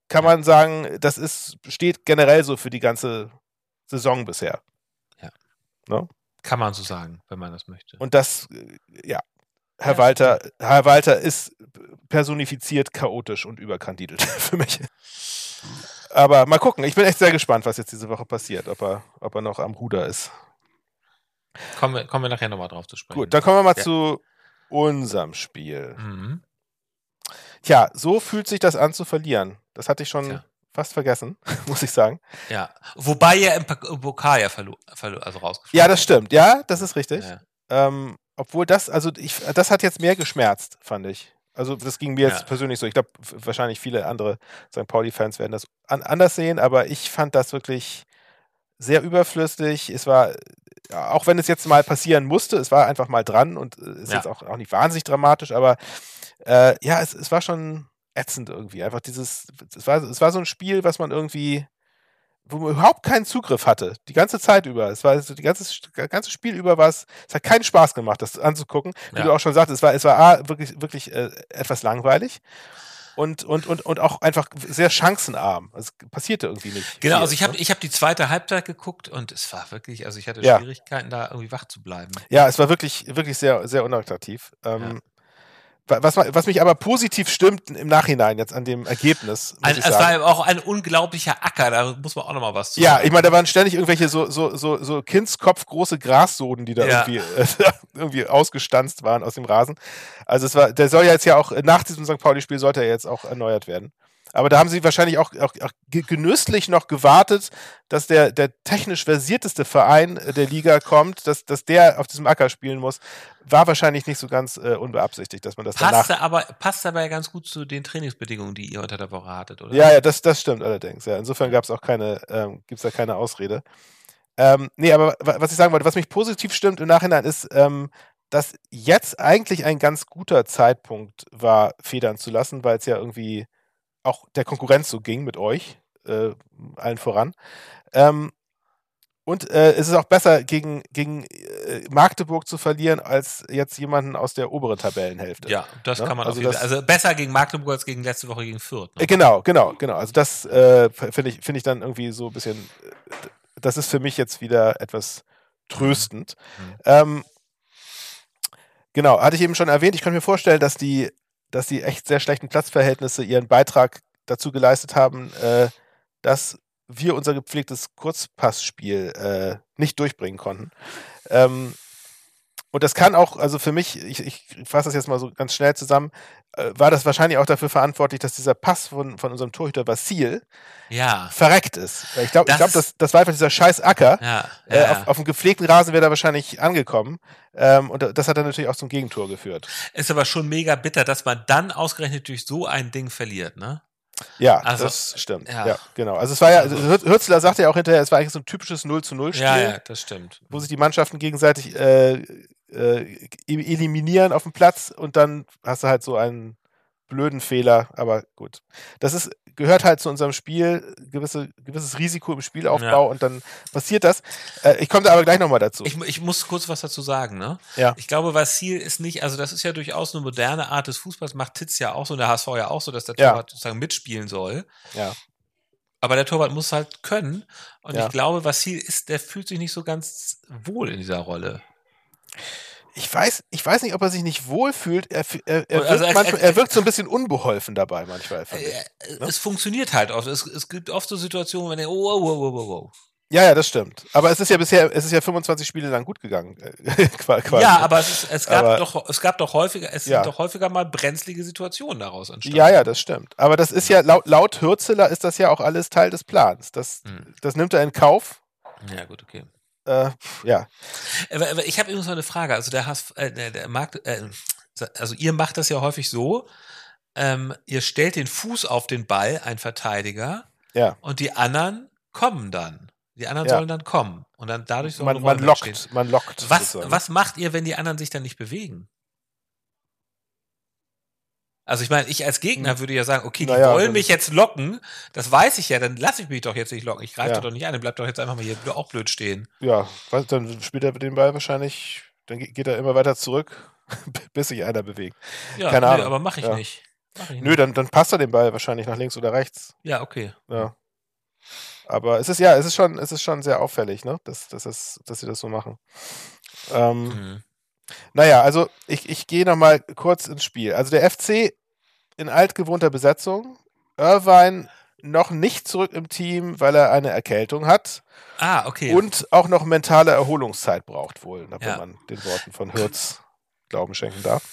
Kann man sagen, das ist, steht generell so für die ganze Saison bisher. Ja. No? Kann man so sagen, wenn man das möchte. Und das, äh, ja, Herr ja, Walter, stimmt. Herr Walter ist personifiziert chaotisch und überkandidelt für mich. Aber mal gucken, ich bin echt sehr gespannt, was jetzt diese Woche passiert, ob er, ob er noch am Ruder ist. Kommen wir, kommen wir nachher nochmal drauf zu sprechen. Gut, dann kommen wir mal ja. zu unserem Spiel. Mhm. Tja, so fühlt sich das an zu verlieren. Das hatte ich schon Tja fast vergessen, muss ich sagen. Ja, wobei er im Pokal ja verlo verlo also rausgeflogen Ja, das stimmt. Ja, das ist richtig. Ja. Ähm, obwohl das, also ich, das hat jetzt mehr geschmerzt, fand ich. Also das ging mir jetzt ja. persönlich so. Ich glaube, wahrscheinlich viele andere St. Pauli-Fans werden das an anders sehen, aber ich fand das wirklich sehr überflüssig. Es war, auch wenn es jetzt mal passieren musste, es war einfach mal dran und äh, ist ja. jetzt auch, auch nicht wahnsinnig dramatisch, aber äh, ja, es, es war schon ätzend irgendwie. Einfach dieses, es war, es war so ein Spiel, was man irgendwie wo man überhaupt keinen Zugriff hatte, die ganze Zeit über. Es war also die ganze, ganze Spiel über was, es hat keinen Spaß gemacht, das anzugucken. Wie ja. du auch schon sagst, es war, es war A, wirklich, wirklich äh, etwas langweilig und, und, und, und auch einfach sehr chancenarm. Es passierte irgendwie nicht. Genau, viel, also ich habe ne? ich hab die zweite Halbzeit geguckt und es war wirklich, also ich hatte ja. Schwierigkeiten, da irgendwie wach zu bleiben. Ja, es war wirklich, wirklich sehr, sehr unattraktiv. Ähm, ja. Was, was, mich aber positiv stimmt im Nachhinein jetzt an dem Ergebnis. Ein, es war auch ein unglaublicher Acker, da muss man auch nochmal was zu Ja, ich meine, da waren ständig irgendwelche so, so, so, so Kindskopf große Grassoden, die da ja. irgendwie, äh, irgendwie ausgestanzt waren aus dem Rasen. Also es war, der soll ja jetzt ja auch, nach diesem St. Pauli-Spiel sollte er jetzt auch erneuert werden. Aber da haben sie wahrscheinlich auch, auch, auch genüsslich noch gewartet, dass der, der technisch versierteste Verein der Liga kommt, dass, dass der auf diesem Acker spielen muss. War wahrscheinlich nicht so ganz äh, unbeabsichtigt, dass man das passt danach... Aber, passt aber ja ganz gut zu den Trainingsbedingungen, die ihr unter der Woche hattet, oder? Ja, ja, das, das stimmt allerdings. Ja. Insofern gab es auch keine, ähm, gibt es da keine Ausrede. Ähm, nee, aber was ich sagen wollte, was mich positiv stimmt im Nachhinein ist, ähm, dass jetzt eigentlich ein ganz guter Zeitpunkt war, federn zu lassen, weil es ja irgendwie auch der Konkurrenz so ging mit euch, äh, allen voran. Ähm, und äh, es ist auch besser, gegen, gegen äh, Magdeburg zu verlieren, als jetzt jemanden aus der oberen Tabellenhälfte. Ja, das ne? kann man also, das, also besser gegen Magdeburg als gegen letzte Woche gegen Fürth. Ne? Äh, genau, genau, genau. Also das äh, finde ich, find ich dann irgendwie so ein bisschen, äh, das ist für mich jetzt wieder etwas tröstend. Mhm. Ähm, genau, hatte ich eben schon erwähnt, ich kann mir vorstellen, dass die dass die echt sehr schlechten Platzverhältnisse ihren Beitrag dazu geleistet haben, äh, dass wir unser gepflegtes Kurzpassspiel äh, nicht durchbringen konnten. Ähm, und das kann auch, also für mich, ich, ich fasse das jetzt mal so ganz schnell zusammen, äh, war das wahrscheinlich auch dafür verantwortlich, dass dieser Pass von, von unserem Torhüter Vasil ja. verreckt ist. Ich glaube, das, glaub, das, das war einfach dieser scheiß Acker. Ja, ja, äh, auf, auf dem gepflegten Rasen wäre er wahrscheinlich angekommen. Ähm, und das hat dann natürlich auch zum Gegentor geführt. Ist aber schon mega bitter, dass man dann ausgerechnet durch so ein Ding verliert, ne? Ja, also, das stimmt. Ja. ja. genau. Also es war ja, also Hürzler sagte ja auch hinterher, es war eigentlich so ein typisches 0 zu 0 Spiel. Ja, ja, das stimmt. Wo sich die Mannschaften gegenseitig äh, äh, eliminieren auf dem Platz und dann hast du halt so einen blöden Fehler, aber gut. Das ist, gehört halt zu unserem Spiel, gewisse, gewisses Risiko im Spielaufbau ja. und dann passiert das. Äh, ich komme da aber gleich nochmal dazu. Ich, ich, muss kurz was dazu sagen, ne? Ja. Ich glaube, was Ziel ist nicht, also das ist ja durchaus eine moderne Art des Fußballs, macht Titz ja auch so und der HSV ja auch so, dass der Torwart ja. sozusagen mitspielen soll. Ja. Aber der Torwart muss halt können. Und ja. ich glaube, was Ziel ist, der fühlt sich nicht so ganz wohl in dieser Rolle ich weiß, ich weiß nicht, ob er sich nicht wohlfühlt. Er, er, er, also wirkt, manchmal, er wirkt so ein bisschen unbeholfen dabei manchmal. Äh, äh, ne? Es funktioniert halt oft. Es, es gibt oft so Situationen, wenn er, oh, oh, oh, oh, oh. Ja, ja, das stimmt. Aber es ist ja bisher, es ist ja 25 Spiele lang gut gegangen. quasi. Ja, aber es, ist, es gab aber, doch, es gab doch häufiger, es ja. sind doch häufiger mal brenzlige Situationen daraus entstanden. Ja, ja, das stimmt. Aber das ist ja, laut, laut Hürzeler ist das ja auch alles Teil des Plans. Das, hm. das nimmt er in Kauf. Ja, gut, okay. Äh, ja. Ich habe übrigens mal eine Frage. Also der, Hass, äh, der Markt, äh, also ihr macht das ja häufig so, ähm, ihr stellt den Fuß auf den Ball, ein Verteidiger, ja. und die anderen kommen dann. Die anderen ja. sollen dann kommen und dann dadurch so man, man lockt, man lockt. Was, was macht ihr, wenn die anderen sich dann nicht bewegen? Also ich meine, ich als Gegner hm. würde ja sagen, okay, die naja, wollen mich jetzt locken, das weiß ich ja, dann lasse ich mich doch jetzt nicht locken. Ich greife ja. doch nicht an, dann bleibt doch jetzt einfach mal hier auch blöd stehen. Ja, dann spielt er den Ball wahrscheinlich, dann geht er immer weiter zurück, bis sich einer bewegt. Ja, Keine Ahnung. aber mache ich, ja. nicht. Mach ich Nö, dann, dann passt er den Ball wahrscheinlich nach links oder rechts. Ja, okay. Ja. Aber es ist ja, es ist schon, es ist schon sehr auffällig, ne? Dass, dass, das, dass sie das so machen. Ähm, mhm. Naja, also ich, ich gehe nochmal kurz ins Spiel. Also der FC in altgewohnter Besetzung. Irvine noch nicht zurück im Team, weil er eine Erkältung hat. Ah, okay. Und auch noch mentale Erholungszeit braucht wohl, wenn ja. man den Worten von Hürz Glauben schenken darf.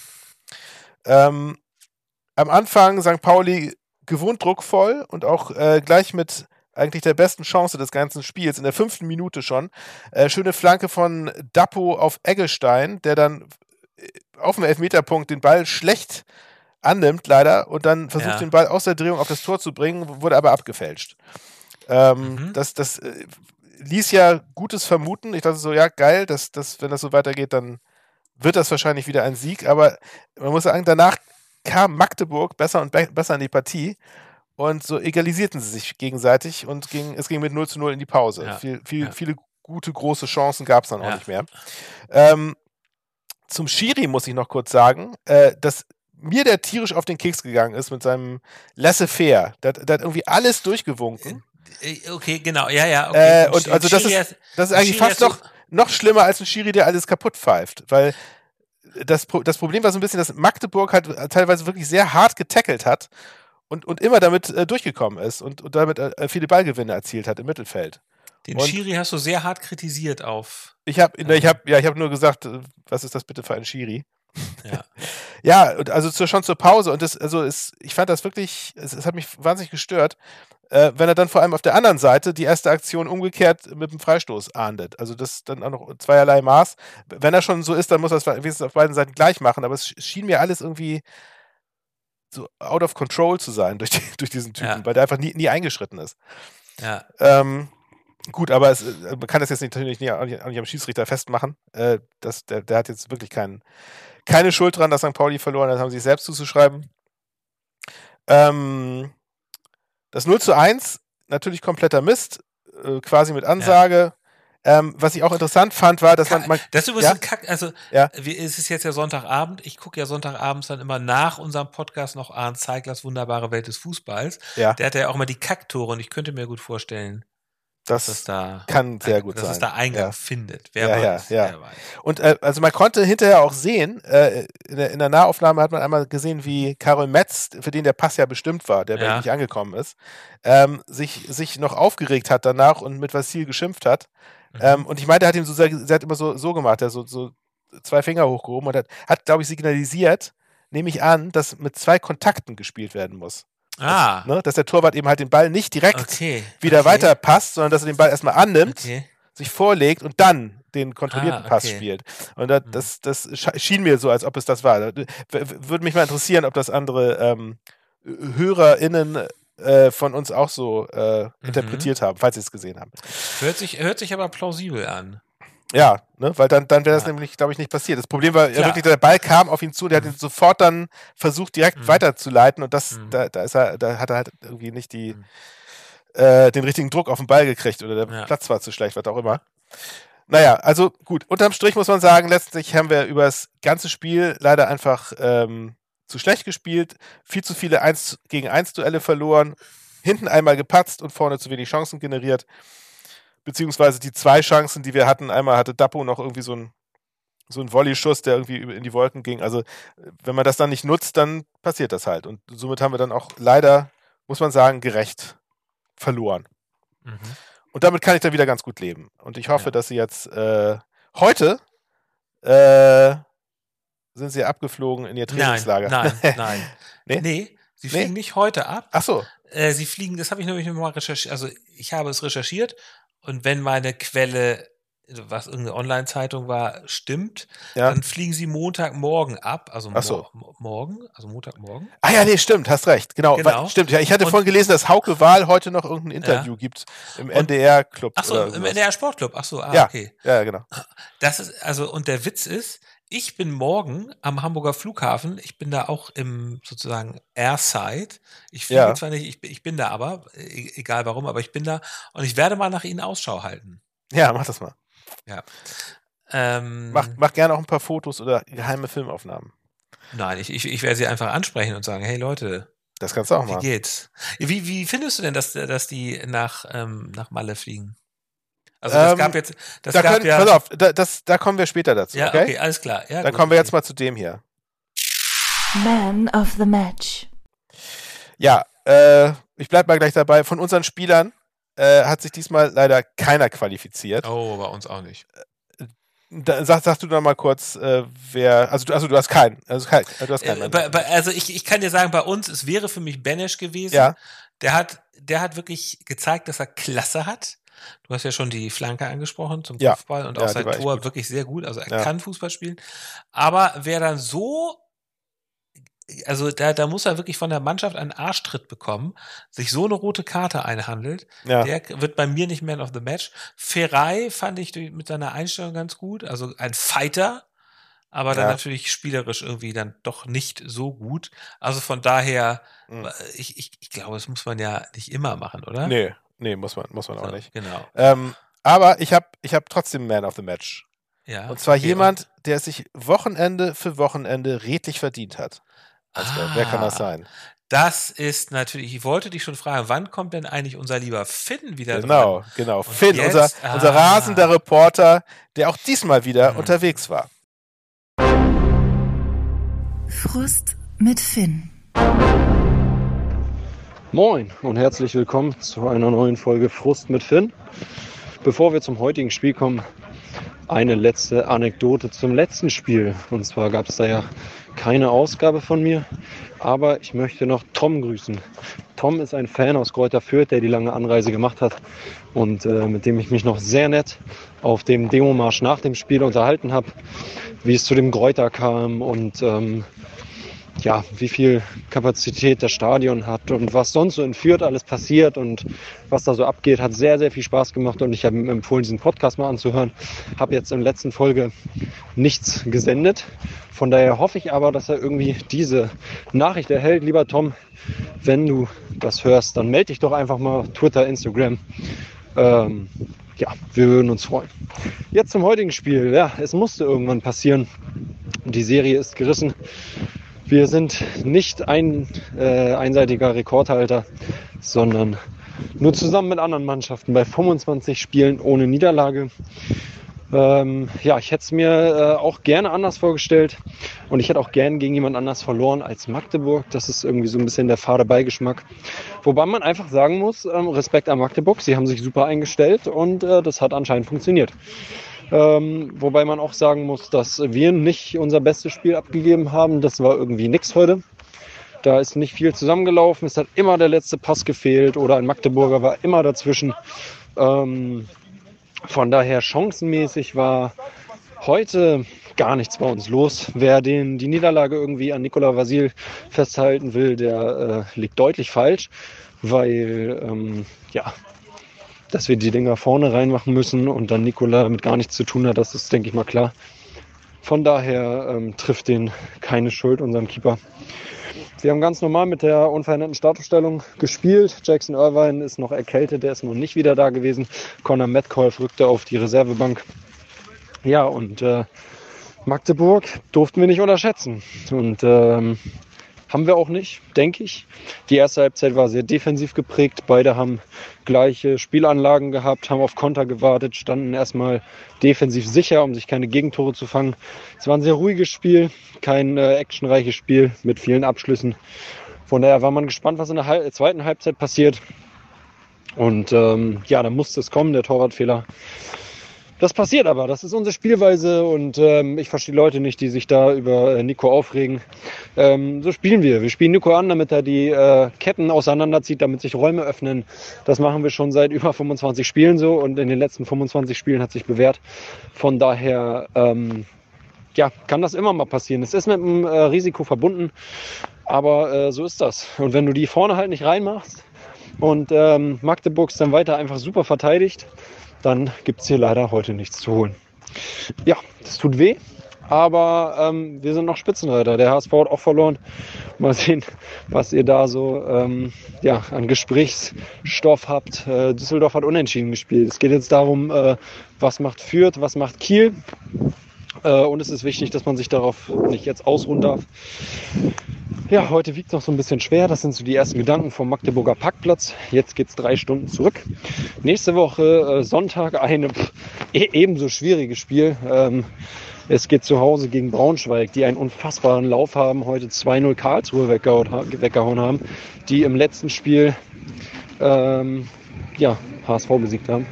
Ähm, am Anfang St. Pauli gewohnt druckvoll und auch äh, gleich mit eigentlich der besten Chance des ganzen Spiels, in der fünften Minute schon. Äh, schöne Flanke von Dappo auf Eggestein, der dann äh, auf dem Elfmeterpunkt den Ball schlecht annimmt, leider, und dann versucht, ja. den Ball aus der Drehung auf das Tor zu bringen, wurde aber abgefälscht. Ähm, mhm. Das, das äh, ließ ja Gutes vermuten. Ich dachte so, ja, geil, dass, dass, wenn das so weitergeht, dann wird das wahrscheinlich wieder ein Sieg. Aber man muss sagen, danach kam Magdeburg besser und be besser in die Partie und so egalisierten sie sich gegenseitig und ging, es ging mit 0 zu 0 in die Pause. Ja. Viel, viel, ja. Viele gute, große Chancen gab es dann auch ja. nicht mehr. Ähm, zum Schiri muss ich noch kurz sagen, äh, dass mir der tierisch auf den Keks gegangen ist mit seinem Laissez-faire. Der, der, hat irgendwie alles durchgewunken. Äh, äh, okay, genau, ja, ja. Okay. Äh, und also das ist, das ist eigentlich fast noch, noch schlimmer als ein Schiri, der alles kaputt pfeift, weil das, das Problem war so ein bisschen, dass Magdeburg halt teilweise wirklich sehr hart getackelt hat und, und immer damit äh, durchgekommen ist und, und damit äh, viele Ballgewinne erzielt hat im Mittelfeld. Den und Schiri hast du sehr hart kritisiert auf. Ich habe ich hab, ja, ich hab nur gesagt, äh, was ist das bitte für ein Schiri? Ja. ja, also zu, schon zur Pause. Und das, also es, ich fand das wirklich, es, es hat mich wahnsinnig gestört, äh, wenn er dann vor allem auf der anderen Seite die erste Aktion umgekehrt mit dem Freistoß ahndet. Also das dann auch noch zweierlei Maß. Wenn er schon so ist, dann muss er es wenigstens auf beiden Seiten gleich machen. Aber es schien mir alles irgendwie so out of control zu sein durch, die, durch diesen Typen, ja. weil der einfach nie, nie eingeschritten ist. Ja. Ähm, gut, aber es, man kann das jetzt nicht, natürlich nicht, auch nicht am Schiedsrichter festmachen. Äh, das, der, der hat jetzt wirklich keinen keine Schuld dran, dass St. Pauli verloren hat, haben sie sich selbst zuzuschreiben. Ähm, das 0 zu 1, natürlich kompletter Mist, äh, quasi mit Ansage. Ja. Ähm, was ich auch interessant fand, war, dass man. man das ist übrigens ja? ein Kack. Also, ja? wie, es ist jetzt ja Sonntagabend. Ich gucke ja Sonntagabends dann immer nach unserem Podcast noch Arndt Zeiglers Wunderbare Welt des Fußballs. Ja. Der hat ja auch immer die Kacktore und ich könnte mir gut vorstellen, das, das da kann sehr gut dass sein. Dass es da Eingang ja. findet. Wer ja, weiß, ja, ja. Weiß. Und äh, also man konnte hinterher auch sehen, äh, in, der, in, der, Nahaufnahme hat man einmal gesehen, wie Karol Metz, für den der Pass ja bestimmt war, der ja. nicht angekommen ist, ähm, sich, sich noch aufgeregt hat danach und mit Vassil geschimpft hat. Mhm. Ähm, und ich meine, er hat ihm so, er hat immer so, so gemacht, er so, so zwei Finger hochgehoben und hat, hat glaube ich, signalisiert, nehme ich an, dass mit zwei Kontakten gespielt werden muss. Ah. Dass, ne, dass der Torwart eben halt den Ball nicht direkt okay. wieder okay. weiter passt, sondern dass er den Ball erstmal annimmt, okay. sich vorlegt und dann den kontrollierten ah, Pass spielt. Und das, hm. das, das, schien mir so, als ob es das war. Würde mich mal interessieren, ob das andere ähm, HörerInnen äh, von uns auch so äh, mhm. interpretiert haben, falls sie es gesehen haben. Hört sich, hört sich aber plausibel an. Ja, ne, weil dann, dann wäre das ja. nämlich, glaube ich, nicht passiert. Das Problem war ja wirklich, der Ball kam auf ihn zu, der mhm. hat ihn sofort dann versucht, direkt mhm. weiterzuleiten und das, mhm. da, da ist er, da hat er halt irgendwie nicht die, mhm. äh, den richtigen Druck auf den Ball gekriegt oder der ja. Platz war zu schlecht, was auch immer. Naja, also gut, unterm Strich muss man sagen, letztlich haben wir über das ganze Spiel leider einfach ähm, zu schlecht gespielt, viel zu viele 1 gegen 1 Duelle verloren, hinten einmal gepatzt und vorne zu wenig Chancen generiert beziehungsweise die zwei Chancen, die wir hatten, einmal hatte Dapo noch irgendwie so ein so ein Volley-Schuss, der irgendwie in die Wolken ging. Also, wenn man das dann nicht nutzt, dann passiert das halt. Und somit haben wir dann auch leider, muss man sagen, gerecht verloren. Mhm. Und damit kann ich dann wieder ganz gut leben. Und ich hoffe, ja. dass sie jetzt äh, heute äh, sind sie abgeflogen in ihr Trainingslager. Nein, nein, nein. nee? nee? sie fliegen nee? nicht heute ab. Ach so. Äh, sie fliegen, das habe ich nämlich mal recherchiert, also ich habe es recherchiert und wenn meine Quelle, was irgendeine Online-Zeitung war, stimmt, ja. dann fliegen sie Montagmorgen ab, also so. mo morgen, also Montagmorgen. Ah ja, nee, stimmt, hast recht, genau, genau. stimmt. Ja, ich hatte und, vorhin gelesen, dass Hauke Wahl heute noch irgendein Interview ja. gibt im NDR-Club. Ach so, im NDR-Sportclub. Ach so, ah, ja. okay. Ja, genau. Das ist also und der Witz ist, ich bin morgen am Hamburger Flughafen. Ich bin da auch im sozusagen Airside. Ich fliege ja. zwar nicht, ich, ich, bin da aber, e, egal warum, aber ich bin da und ich werde mal nach Ihnen Ausschau halten. Ja, mach das mal. Ja. Ähm, mach, mach gerne auch ein paar Fotos oder geheime Filmaufnahmen. Nein, ich, ich, ich werde sie einfach ansprechen und sagen, hey Leute, das kannst du auch mal. Wie geht's? Wie, wie findest du denn, dass, dass die nach, ähm, nach Malle fliegen? Also das ähm, gab jetzt, das da gab können, ja. Pass auf, da, das, da kommen wir später dazu. Ja, okay, okay alles klar. Ja, Dann gut, kommen wir okay. jetzt mal zu dem hier. Man of the Match. Ja, äh, ich bleib mal gleich dabei. Von unseren Spielern äh, hat sich diesmal leider keiner qualifiziert. Oh, bei uns auch nicht. Da, sag, sagst du noch mal kurz, äh, wer, also du, also du hast keinen, also kein, du hast keinen. Äh, bei, bei, also ich, ich kann dir sagen, bei uns, es wäre für mich Benesch gewesen. Ja. Der hat, der hat wirklich gezeigt, dass er Klasse hat. Du hast ja schon die Flanke angesprochen zum ja. Kopfball und auch ja, sein Tor wirklich sehr gut. Also er ja. kann Fußball spielen. Aber wer dann so also da, da muss er wirklich von der Mannschaft einen Arschtritt bekommen, sich so eine rote Karte einhandelt. Ja. Der wird bei mir nicht Man of the Match. Ferrei fand ich mit seiner Einstellung ganz gut, also ein Fighter. aber dann ja. natürlich spielerisch irgendwie dann doch nicht so gut. Also von daher, mhm. ich, ich, ich glaube, das muss man ja nicht immer machen, oder? Nee, nee, muss man, muss man auch nicht. Genau. Ähm, aber ich habe ich hab trotzdem Man of the Match. Ja. Und zwar okay, jemand, der sich Wochenende für Wochenende redlich verdient hat. Also, ah, wer kann das ah. sein? Das ist natürlich, ich wollte dich schon fragen, wann kommt denn eigentlich unser lieber Finn wieder Genau, dran? genau. Und Finn, jetzt, unser, ah. unser rasender Reporter, der auch diesmal wieder hm. unterwegs war. Frust mit Finn. Moin und herzlich willkommen zu einer neuen Folge Frust mit Finn. Bevor wir zum heutigen Spiel kommen, eine letzte Anekdote zum letzten Spiel. Und zwar gab es da ja keine Ausgabe von mir, aber ich möchte noch Tom grüßen. Tom ist ein Fan aus Kräuter Fürth, der die lange Anreise gemacht hat und äh, mit dem ich mich noch sehr nett auf dem Demomarsch nach dem Spiel unterhalten habe, wie es zu dem Kräuter kam und ähm, ja, wie viel Kapazität das Stadion hat und was sonst so in Fürth alles passiert und was da so abgeht, hat sehr, sehr viel Spaß gemacht und ich habe empfohlen, diesen Podcast mal anzuhören. Habe jetzt in der letzten Folge nichts gesendet. Von daher hoffe ich aber, dass er irgendwie diese Nachricht erhält. Lieber Tom, wenn du das hörst, dann melde dich doch einfach mal Twitter, Instagram. Ähm, ja, wir würden uns freuen. Jetzt zum heutigen Spiel. Ja, es musste irgendwann passieren. Die Serie ist gerissen. Wir sind nicht ein äh, einseitiger Rekordhalter, sondern nur zusammen mit anderen Mannschaften bei 25 Spielen ohne Niederlage. Ähm, ja, ich hätte es mir äh, auch gerne anders vorgestellt und ich hätte auch gerne gegen jemand anders verloren als Magdeburg. Das ist irgendwie so ein bisschen der fade Beigeschmack. Wobei man einfach sagen muss, ähm, Respekt an Magdeburg, sie haben sich super eingestellt und äh, das hat anscheinend funktioniert. Ähm, wobei man auch sagen muss, dass wir nicht unser bestes Spiel abgegeben haben. Das war irgendwie nichts heute. Da ist nicht viel zusammengelaufen. Es hat immer der letzte Pass gefehlt oder ein Magdeburger war immer dazwischen. Ähm, von daher chancenmäßig war heute gar nichts bei uns los. Wer den, die Niederlage irgendwie an Nikola Vasil festhalten will, der äh, liegt deutlich falsch, weil ähm, ja, dass wir die Dinger vorne reinmachen müssen und dann Nikola damit gar nichts zu tun hat, das ist, denke ich mal, klar. Von daher ähm, trifft den keine Schuld, unseren Keeper. Wir haben ganz normal mit der unveränderten Startaufstellung gespielt. Jackson Irvine ist noch erkältet, der ist noch nicht wieder da gewesen. Conor Metcalf rückte auf die Reservebank. Ja, und äh, Magdeburg durften wir nicht unterschätzen. Und ähm, haben wir auch nicht, denke ich. Die erste Halbzeit war sehr defensiv geprägt. Beide haben gleiche Spielanlagen gehabt, haben auf Konter gewartet, standen erstmal defensiv sicher, um sich keine Gegentore zu fangen. Es war ein sehr ruhiges Spiel, kein äh, actionreiches Spiel mit vielen Abschlüssen. Von daher war man gespannt, was in der Halb zweiten Halbzeit passiert. Und ähm, ja, da musste es kommen, der Torwartfehler. Das passiert aber, das ist unsere Spielweise und ähm, ich verstehe Leute nicht, die sich da über äh, Nico aufregen. Ähm, so spielen wir. Wir spielen Nico an, damit er die äh, Ketten auseinanderzieht, damit sich Räume öffnen. Das machen wir schon seit über 25 Spielen so und in den letzten 25 Spielen hat sich bewährt. Von daher ähm, ja, kann das immer mal passieren. Es ist mit einem äh, Risiko verbunden, aber äh, so ist das. Und wenn du die vorne halt nicht reinmachst und ähm, Magdeburgs dann weiter einfach super verteidigt, dann gibt es hier leider heute nichts zu holen. Ja, das tut weh, aber ähm, wir sind noch Spitzenreiter. Der HSV hat auch verloren. Mal sehen, was ihr da so ähm, ja, an Gesprächsstoff habt. Äh, Düsseldorf hat unentschieden gespielt. Es geht jetzt darum, äh, was macht Fürth, was macht Kiel. Äh, und es ist wichtig, dass man sich darauf nicht jetzt ausruhen darf. Ja, heute wiegt es noch so ein bisschen schwer. Das sind so die ersten Gedanken vom Magdeburger Parkplatz. Jetzt geht es drei Stunden zurück. Nächste Woche äh, Sonntag ein e ebenso schwieriges Spiel. Ähm, es geht zu Hause gegen Braunschweig, die einen unfassbaren Lauf haben, heute 2-0 Karlsruhe weggehauen haben, die im letzten Spiel ähm, ja, HSV besiegt haben.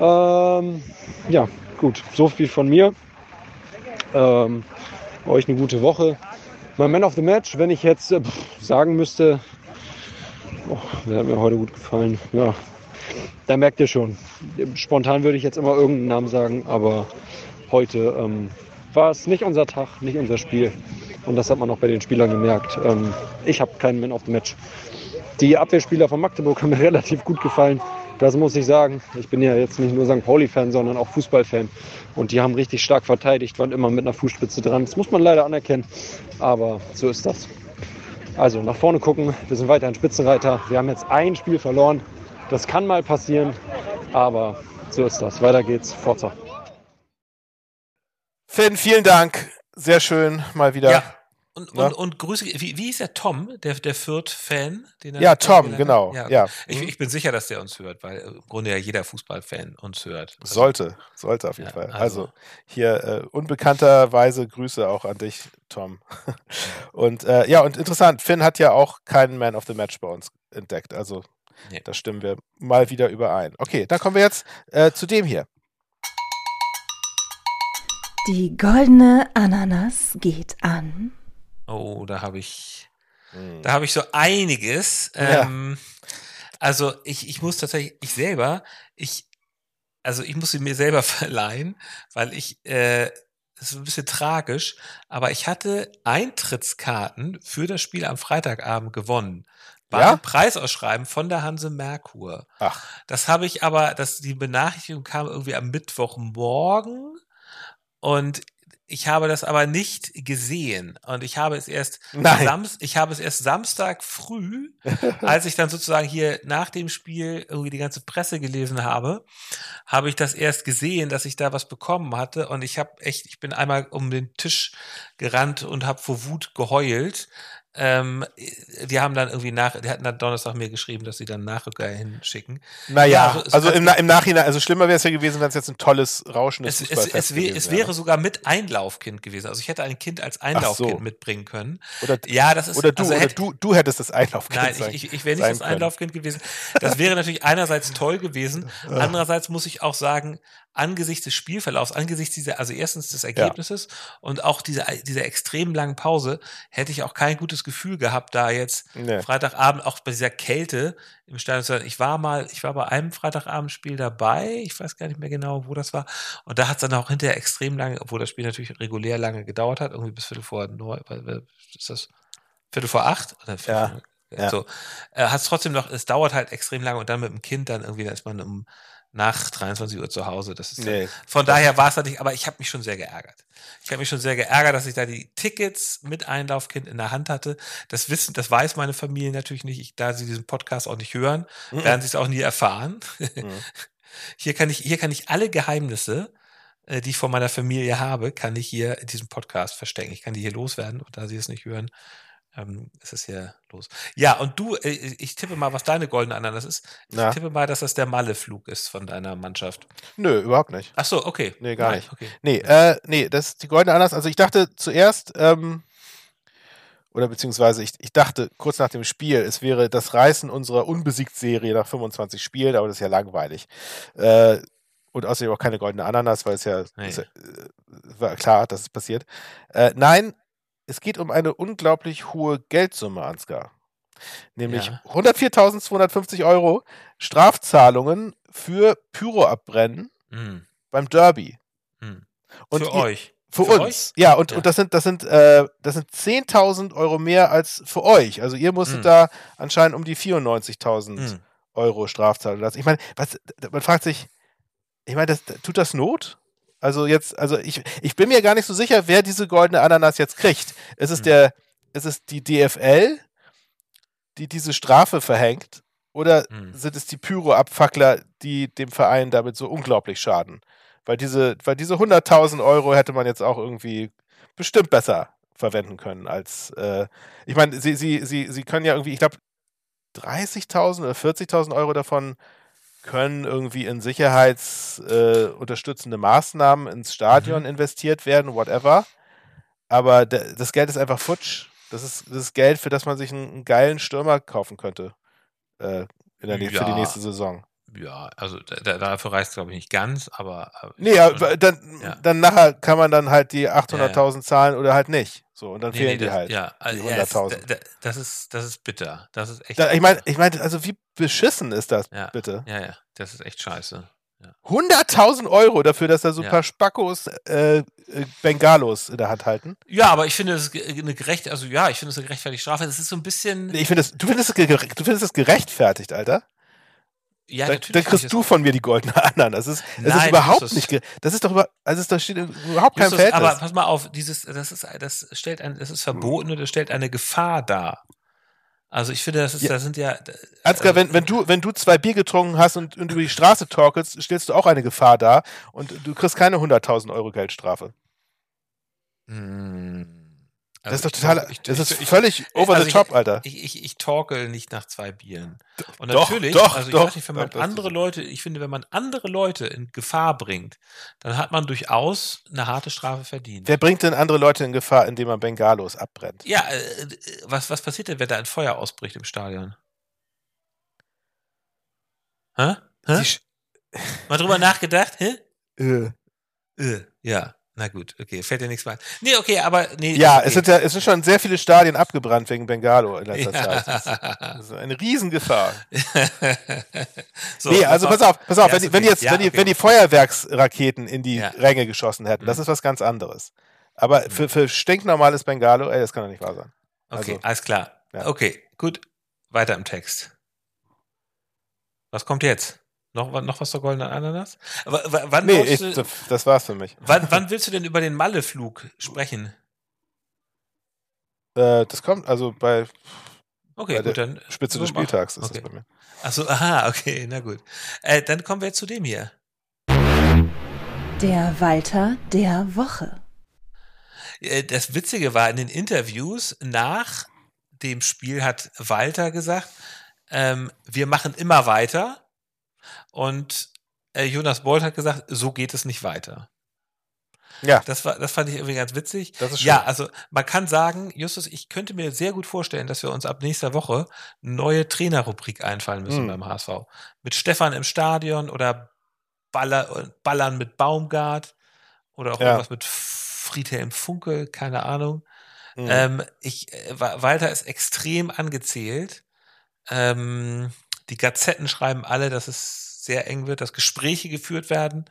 Ähm, ja, gut, so viel von mir. Ähm, euch eine gute Woche. Mein Man of the Match, wenn ich jetzt äh, sagen müsste, oh, der hat mir heute gut gefallen. Ja, da merkt ihr schon. Spontan würde ich jetzt immer irgendeinen Namen sagen, aber heute ähm, war es nicht unser Tag, nicht unser Spiel. Und das hat man auch bei den Spielern gemerkt. Ähm, ich habe keinen Man of the Match. Die Abwehrspieler von Magdeburg haben mir relativ gut gefallen. das muss ich sagen. Ich bin ja jetzt nicht nur St. Pauli-Fan, sondern auch Fußballfan. Und die haben richtig stark verteidigt, waren immer mit einer Fußspitze dran. Das muss man leider anerkennen, aber so ist das. Also nach vorne gucken, wir sind weiterhin Spitzenreiter. Wir haben jetzt ein Spiel verloren. Das kann mal passieren, aber so ist das. Weiter geht's. Forza. Finn, vielen Dank. Sehr schön mal wieder. Ja. Und, und, und Grüße, wie, wie ist der Tom, der, der Fürth-Fan? Ja, Tom, genau. Ja, ja. Ich, ich, bin sicher, dass der uns hört, weil im Grunde ja jeder Fußballfan uns hört. Also, sollte, sollte auf jeden ja, Fall. Also, also hier äh, unbekannterweise Grüße auch an dich, Tom. und äh, ja, und interessant, Finn hat ja auch keinen Man of the Match bei uns entdeckt. Also, nee. da stimmen wir mal wieder überein. Okay, dann kommen wir jetzt äh, zu dem hier. Die goldene Ananas geht an. Oh, da habe ich, hm. da habe ich so einiges. Ja. Ähm, also ich, ich muss tatsächlich, ich selber, ich, also ich muss sie mir selber verleihen, weil ich, äh, das ist ein bisschen tragisch, aber ich hatte Eintrittskarten für das Spiel am Freitagabend gewonnen. War ja? Preisausschreiben von der Hanse Merkur. Ach. Das habe ich aber, dass die Benachrichtigung kam irgendwie am Mittwochmorgen und ich habe das aber nicht gesehen und ich habe es erst Samst, ich habe es erst Samstag früh, als ich dann sozusagen hier nach dem Spiel irgendwie die ganze Presse gelesen habe, habe ich das erst gesehen, dass ich da was bekommen hatte und ich habe echt, ich bin einmal um den Tisch gerannt und habe vor Wut geheult, ähm, die haben dann irgendwie nach, die hatten dann Donnerstag mir geschrieben, dass sie dann Nachrücker hinschicken. Naja, ja, also, im, im, Nachhinein, also schlimmer wäre es ja gewesen, wenn es jetzt ein tolles, rauschendes es, es, es, wär, es wäre sogar mit Einlaufkind gewesen. Also ich hätte ein Kind als Einlaufkind so. mitbringen können. Oder, ja, das ist, oder, du, also hätte, oder du, du hättest das Einlaufkind Nein, sein, ich, ich, ich wäre nicht das Einlaufkind gewesen. Das wäre natürlich einerseits toll gewesen. Andererseits muss ich auch sagen, angesichts des Spielverlaufs, angesichts dieser, also erstens des Ergebnisses ja. und auch dieser, dieser extrem langen Pause, hätte ich auch kein gutes Gefühl gehabt, da jetzt nee. Freitagabend auch bei dieser Kälte im Stadion zu sein. Ich war mal, ich war bei einem Freitagabendspiel dabei, ich weiß gar nicht mehr genau, wo das war. Und da hat es dann auch hinterher extrem lange, obwohl das Spiel natürlich regulär lange gedauert hat, irgendwie bis Viertel vor neun, ist das Viertel vor acht? Oder Viertel ja. Vor, ja. So, äh, hat es trotzdem noch, es dauert halt extrem lange und dann mit dem Kind dann irgendwie, da ist man um nach 23 Uhr zu Hause. Das ist nee. von daher war es halt nicht, aber ich habe mich schon sehr geärgert. Ich habe mich schon sehr geärgert, dass ich da die Tickets mit Einlaufkind in der Hand hatte. Das wissen, das weiß meine Familie natürlich nicht. Ich, da sie diesen Podcast auch nicht hören, mhm. werden sie es auch nie erfahren. Mhm. Hier kann ich, hier kann ich alle Geheimnisse, äh, die ich von meiner Familie habe, kann ich hier in diesem Podcast verstecken. Ich kann die hier loswerden und da sie es nicht hören, ähm, ist es hier los. Ja, und du, äh, ich tippe mal, was deine goldene Ananas ist. Ich tippe mal, dass das der Malle-Flug ist von deiner Mannschaft. Nö, überhaupt nicht. Ach so, okay. Nee, gar Nein, nicht. Okay. Nee, äh, nee, das ist die goldene Ananas. Also ich dachte zuerst, ähm, oder beziehungsweise ich, ich dachte kurz nach dem Spiel, es wäre das Reißen unserer Unbesiegt-Serie nach 25 Spielen, aber das ist ja langweilig. Äh, und außerdem auch keine goldene Ananas, weil es ja, nee. es, äh, war klar, dass es passiert. Äh, nein, es geht um eine unglaublich hohe Geldsumme, Ansgar. Nämlich ja. 104.250 Euro Strafzahlungen für Pyroabbrennen mhm. beim Derby. Mhm. Für ihr, euch. Für, für, uns. Euch? Ja, und, ja. und das sind, das sind, äh, das sind 10.000 Euro mehr als für euch. Also ihr musstet mhm. da anscheinend um die 94.000 mhm. Euro Strafzahlung lassen. Ich meine, was, man fragt sich, ich meine, das, tut das Not? Also jetzt, also ich, ich bin mir gar nicht so sicher, wer diese goldene Ananas jetzt kriegt. Ist es mhm. der, ist es die DFL, die diese Strafe verhängt? Oder mhm. sind es die Pyro-Abfackler, die dem Verein damit so unglaublich schaden? Weil diese, weil diese 100.000 Euro hätte man jetzt auch irgendwie bestimmt besser verwenden können als, äh, ich meine, sie, sie, sie, sie können ja irgendwie, ich glaube, 30.000 oder 40.000 Euro davon können irgendwie in sicherheitsunterstützende äh, Maßnahmen ins Stadion mhm. investiert werden, whatever. Aber das Geld ist einfach futsch. Das ist, das ist Geld, für das man sich einen, einen geilen Stürmer kaufen könnte äh, ja. für die nächste Saison. Ja, also da, dafür reicht es, glaube ich, nicht ganz, aber. nee, aber dann, ja. dann nachher kann man dann halt die 800.000 ja, zahlen oder halt nicht. So, und dann nee, fehlen nee, die das, halt. Ja, also, die 100.000. das, ist, das ist bitter. Das ist echt. Da, ich meine, ich mein, also wie beschissen ist das, ja, bitte? Ja, ja, das ist echt scheiße. Ja. 100.000 Euro dafür, dass da so ein paar Spackos äh, äh, Bengalos in der Hand halten. Ja, aber ich finde es eine gerecht, also ja, ich finde es eine gerechtfertigte Strafe. Das ist so ein bisschen. Nee, ich finde es, du findest es, du findest es gerechtfertigt, Alter? Ja, dann, dann kriegst du von mir die goldene Ananas. Das ist, das Nein, ist überhaupt Justus, nicht, das ist doch über, also da steht überhaupt kein Justus, Aber pass mal auf, dieses, das ist, das stellt ein, das ist verboten und das stellt eine Gefahr dar. Also ich finde, das ist, ja. das sind ja. Ansgar, also, wenn, wenn du, wenn du zwei Bier getrunken hast und, und über die Straße torkelst, stellst du auch eine Gefahr dar und du kriegst keine 100.000 Euro Geldstrafe. Hm. Also das ist doch total, ich, das ist ich, völlig ich, over also the top, Alter. Ich, ich, ich torkel nicht nach zwei Bieren. Und doch, natürlich, doch, also ich doch, nicht, wenn man andere Leute, ich finde, wenn man andere Leute in Gefahr bringt, dann hat man durchaus eine harte Strafe verdient. Wer bringt denn andere Leute in Gefahr, indem man Bengalos abbrennt? Ja, äh, was, was passiert denn, wenn da ein Feuer ausbricht im Stadion? Hä? Hä? Mal drüber nachgedacht? Hä? Äh. Äh, ja. Na gut, okay, fällt dir nichts mehr ein. Nee, okay, aber nee. Ja, okay. es sind ja, es sind schon sehr viele Stadien abgebrannt wegen Bengalo in letzter ja. Zeit. Das ist eine Riesengefahr. so, nee, also pass auf, pass auf, ja, wenn, okay. wenn, jetzt, ja, wenn, die, okay. wenn die Feuerwerksraketen in die Ränge geschossen hätten, das mhm. ist was ganz anderes. Aber mhm. für, für stinknormales Bengalo, ey, das kann doch nicht wahr sein. Okay, also, alles klar. Okay, gut. Weiter im Text. Was kommt jetzt? Noch, noch was zur goldenen Ananas? W wann nee, ich, du, das war's für mich. Wann, wann willst du denn über den Malle-Flug sprechen? Äh, das kommt also bei, okay, bei gut, dann Spitze des Spieltags ist okay. das bei mir. Achso, aha, okay, na gut. Äh, dann kommen wir jetzt zu dem hier. Der Walter der Woche. Äh, das Witzige war, in den Interviews nach dem Spiel hat Walter gesagt, ähm, wir machen immer weiter und äh, Jonas Bolt hat gesagt, so geht es nicht weiter. Ja. Das war, das fand ich irgendwie ganz witzig. Das ist schön. Ja, also man kann sagen, Justus, ich könnte mir sehr gut vorstellen, dass wir uns ab nächster Woche eine neue Trainerrubrik einfallen müssen mhm. beim HSV. Mit Stefan im Stadion oder Baller, Ballern mit Baumgart oder auch ja. irgendwas mit Friedhelm Funkel, keine Ahnung. Mhm. Ähm, ich, äh, Walter ist extrem angezählt. Ähm, die Gazetten schreiben alle, dass es sehr eng wird, dass Gespräche geführt werden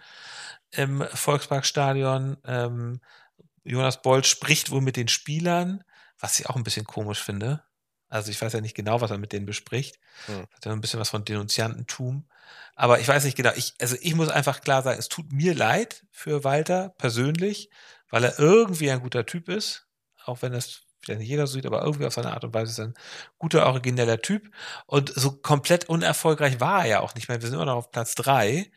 im Volksparkstadion. Ähm, Jonas Bolt spricht wohl mit den Spielern, was ich auch ein bisschen komisch finde. Also ich weiß ja nicht genau, was er mit denen bespricht. Hm. Hat ja ein bisschen was von Denunziantentum. Aber ich weiß nicht genau. Ich, also ich muss einfach klar sagen, es tut mir leid für Walter persönlich, weil er irgendwie ein guter Typ ist, auch wenn das vielleicht nicht jeder so sieht, aber irgendwie auf seine Art und Weise ist ein guter, origineller Typ. Und so komplett unerfolgreich war er ja auch nicht mehr. Wir sind immer noch auf Platz drei.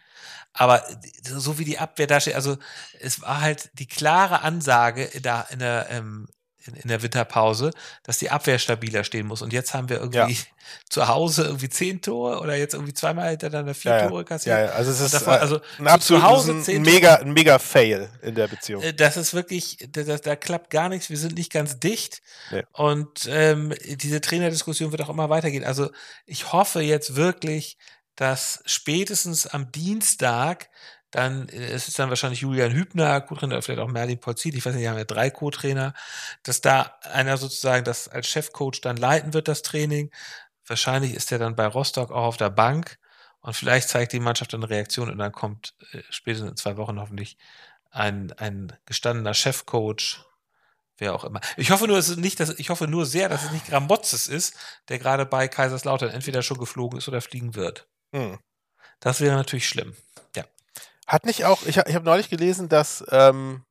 Aber so wie die Abwehr da steht, also es war halt die klare Ansage da in der, ähm, in, in der Winterpause, dass die Abwehr stabiler stehen muss. Und jetzt haben wir irgendwie ja. zu Hause irgendwie zehn Tore oder jetzt irgendwie zweimal hintereinander vier ja, Tore kassiert. Ja, ja, also es ist davon, also ein absolut zu Hause ein mega, ein mega Fail in der Beziehung. Äh, das ist wirklich, da, da klappt gar nichts. Wir sind nicht ganz dicht. Nee. Und ähm, diese Trainerdiskussion wird auch immer weitergehen. Also ich hoffe jetzt wirklich, dass spätestens am Dienstag dann äh, es ist dann wahrscheinlich Julian Hübner, Co-Trainer, vielleicht auch Merlin Polzit, ich weiß nicht, die haben ja drei Co-Trainer, dass da einer sozusagen das als Chefcoach dann leiten wird, das Training. Wahrscheinlich ist er dann bei Rostock auch auf der Bank und vielleicht zeigt die Mannschaft eine Reaktion und dann kommt äh, spätestens in zwei Wochen hoffentlich ein, ein gestandener Chefcoach, wer auch immer. Ich hoffe nur, es ist nicht, dass, ich hoffe nur sehr, dass es nicht Gramotzes ist, der gerade bei Kaiserslautern entweder schon geflogen ist oder fliegen wird. Hm. Das wäre natürlich schlimm. Hat nicht auch, ich, ich habe neulich gelesen, dass ähm,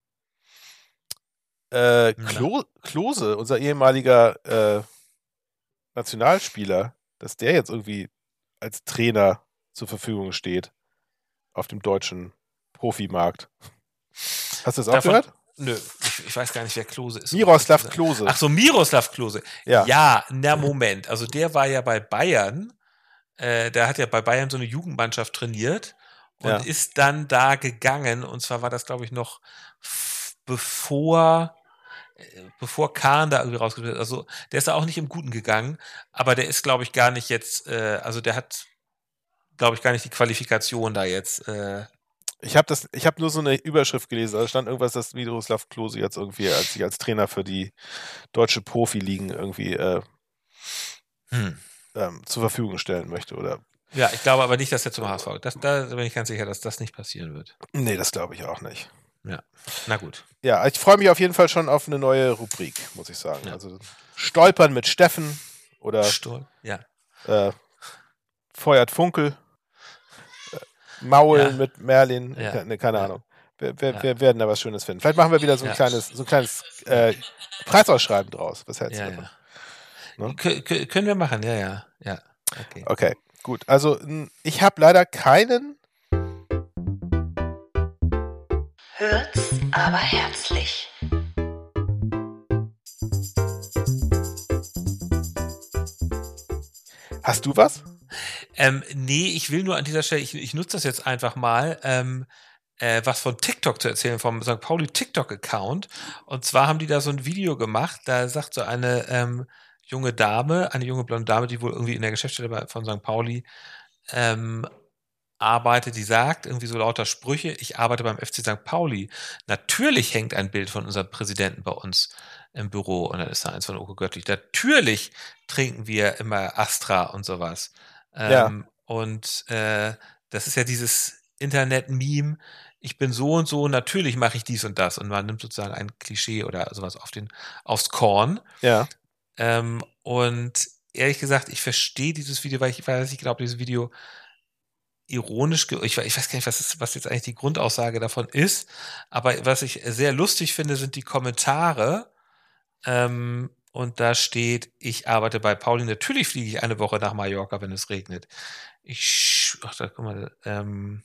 äh, Klo, Klose, unser ehemaliger äh, Nationalspieler, dass der jetzt irgendwie als Trainer zur Verfügung steht auf dem deutschen Profimarkt. Hast du das auch Davon, gehört? Nö, ich, ich, weiß gar nicht, wer Klose ist. Miroslav Klose. Ach so, Miroslav Klose. Ja. Ja, na Moment. Also der war ja bei Bayern. Äh, der hat ja bei Bayern so eine Jugendmannschaft trainiert und ja. ist dann da gegangen. Und zwar war das, glaube ich, noch bevor äh, bevor Kahn da irgendwie rausgespielt hat. Also der ist da auch nicht im Guten gegangen, aber der ist, glaube ich, gar nicht jetzt, äh, also der hat, glaube ich, gar nicht die Qualifikation da jetzt. Äh, ich habe das, ich habe nur so eine Überschrift gelesen, da stand irgendwas, dass Miroslav Klose jetzt irgendwie als als Trainer für die deutsche Profiligen irgendwie äh, hm. ähm, zur Verfügung stellen möchte oder ja, ich glaube aber nicht, dass er zum HSV. Das, da bin ich ganz sicher, dass das nicht passieren wird. Nee, das glaube ich auch nicht. Ja, na gut. Ja, ich freue mich auf jeden Fall schon auf eine neue Rubrik, muss ich sagen. Ja. Also Stolpern mit Steffen oder Stol ja. Äh, Feuert Funkel. Maulen ja. mit Merlin, ja. ne, keine Ahnung. Wir, wir, wir, werden da was Schönes finden. Vielleicht machen wir wieder so ein kleines, so ein kleines äh, Preisausschreiben draus. Was hältst du davon? Ne? Können wir machen, ja, ja. ja. Okay. okay, gut. Also ich habe leider keinen. Hört's aber herzlich. Hast du was? Ähm, nee, ich will nur an dieser Stelle, ich, ich nutze das jetzt einfach mal, ähm, äh, was von TikTok zu erzählen, vom St. Pauli TikTok-Account. Und zwar haben die da so ein Video gemacht, da sagt so eine ähm, junge Dame, eine junge blonde Dame, die wohl irgendwie in der Geschäftsstelle von St. Pauli ähm, arbeitet, die sagt irgendwie so lauter Sprüche, ich arbeite beim FC St. Pauli. Natürlich hängt ein Bild von unserem Präsidenten bei uns im Büro und dann ist da eins von Oko Göttlich. Natürlich trinken wir immer Astra und sowas. Ja. Ähm, und äh, das ist ja dieses Internet-Meme, ich bin so und so, natürlich mache ich dies und das. Und man nimmt sozusagen ein Klischee oder sowas auf den, aufs Korn. Ja. Ähm, und ehrlich gesagt, ich verstehe dieses Video, weil ich weiß, ich glaube, dieses Video ironisch, ich, ich, weiß gar nicht, was, ist, was jetzt eigentlich die Grundaussage davon ist, aber was ich sehr lustig finde, sind die Kommentare. Ähm, und da steht, ich arbeite bei Pauli. Natürlich fliege ich eine Woche nach Mallorca, wenn es regnet. Ich, ach, da guck mal, ähm,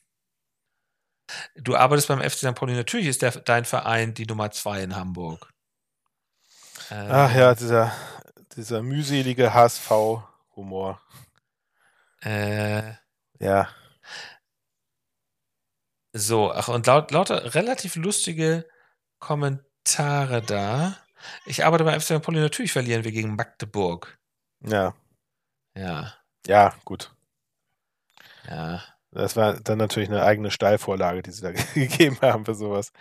du arbeitest beim FC St. Pauli. Natürlich ist der, dein Verein die Nummer zwei in Hamburg. Ähm, ach ja, dieser, dieser mühselige HSV-Humor. Äh, ja. So, ach, und laut, lauter relativ lustige Kommentare da. Ich arbeite bei FC Napoli, natürlich verlieren wir gegen Magdeburg. Ja. Ja. Ja, gut. Ja. Das war dann natürlich eine eigene Steilvorlage, die sie da gegeben haben für sowas.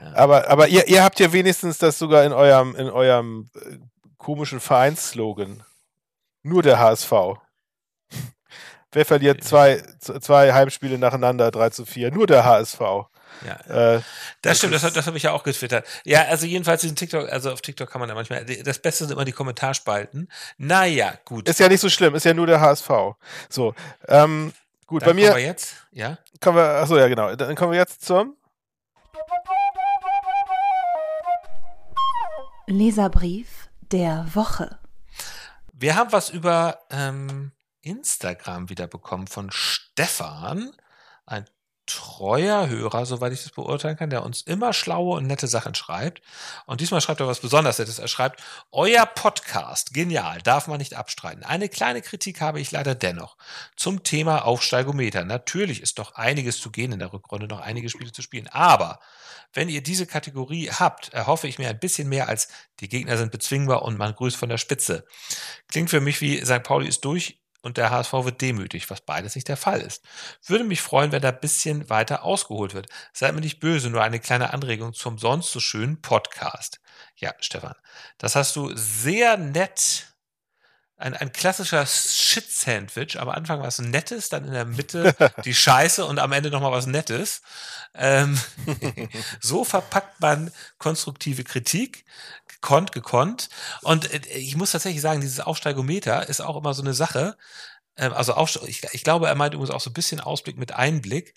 Ja. Aber, aber ihr, ihr habt ja wenigstens das sogar in eurem, in eurem äh, komischen Vereinsslogan. Nur der HSV. Wer verliert zwei, zwei Heimspiele nacheinander, 3 zu 4? Nur der HSV. Ja, äh, das, stimmt, das, das habe ich ja auch getwittert. Ja, also jedenfalls in TikTok, also auf TikTok kann man ja manchmal, das Beste sind immer die Kommentarspalten. Naja, gut. Ist ja nicht so schlimm, ist ja nur der HSV. So, ähm, gut, Dann bei mir. Kommen wir jetzt, ja? Kommen wir, achso, ja, genau. Dann kommen wir jetzt zum. Leserbrief der Woche. Wir haben was über ähm, Instagram wieder bekommen von Stefan, ein treuer Hörer, soweit ich das beurteilen kann, der uns immer schlaue und nette Sachen schreibt. Und diesmal schreibt er was besonders Nettes. Er schreibt, euer Podcast, genial, darf man nicht abstreiten. Eine kleine Kritik habe ich leider dennoch. Zum Thema Aufsteigometer. Natürlich ist doch einiges zu gehen in der Rückrunde, noch einige Spiele zu spielen. Aber wenn ihr diese Kategorie habt, erhoffe ich mir ein bisschen mehr als die Gegner sind bezwingbar und man grüßt von der Spitze. Klingt für mich wie St. Pauli ist durch und der HSV wird demütig, was beides nicht der Fall ist. Würde mich freuen, wenn da ein bisschen weiter ausgeholt wird. Seid mir nicht böse, nur eine kleine Anregung zum sonst so schönen Podcast. Ja, Stefan, das hast du sehr nett ein, ein klassischer Shit-Sandwich. Am Anfang was Nettes, dann in der Mitte die Scheiße und am Ende nochmal was Nettes. Ähm, so verpackt man konstruktive Kritik. Gekonnt, gekonnt. Und äh, ich muss tatsächlich sagen, dieses Aufsteigometer ist auch immer so eine Sache. Ähm, also ich, ich glaube, er meint übrigens auch so ein bisschen Ausblick mit Einblick.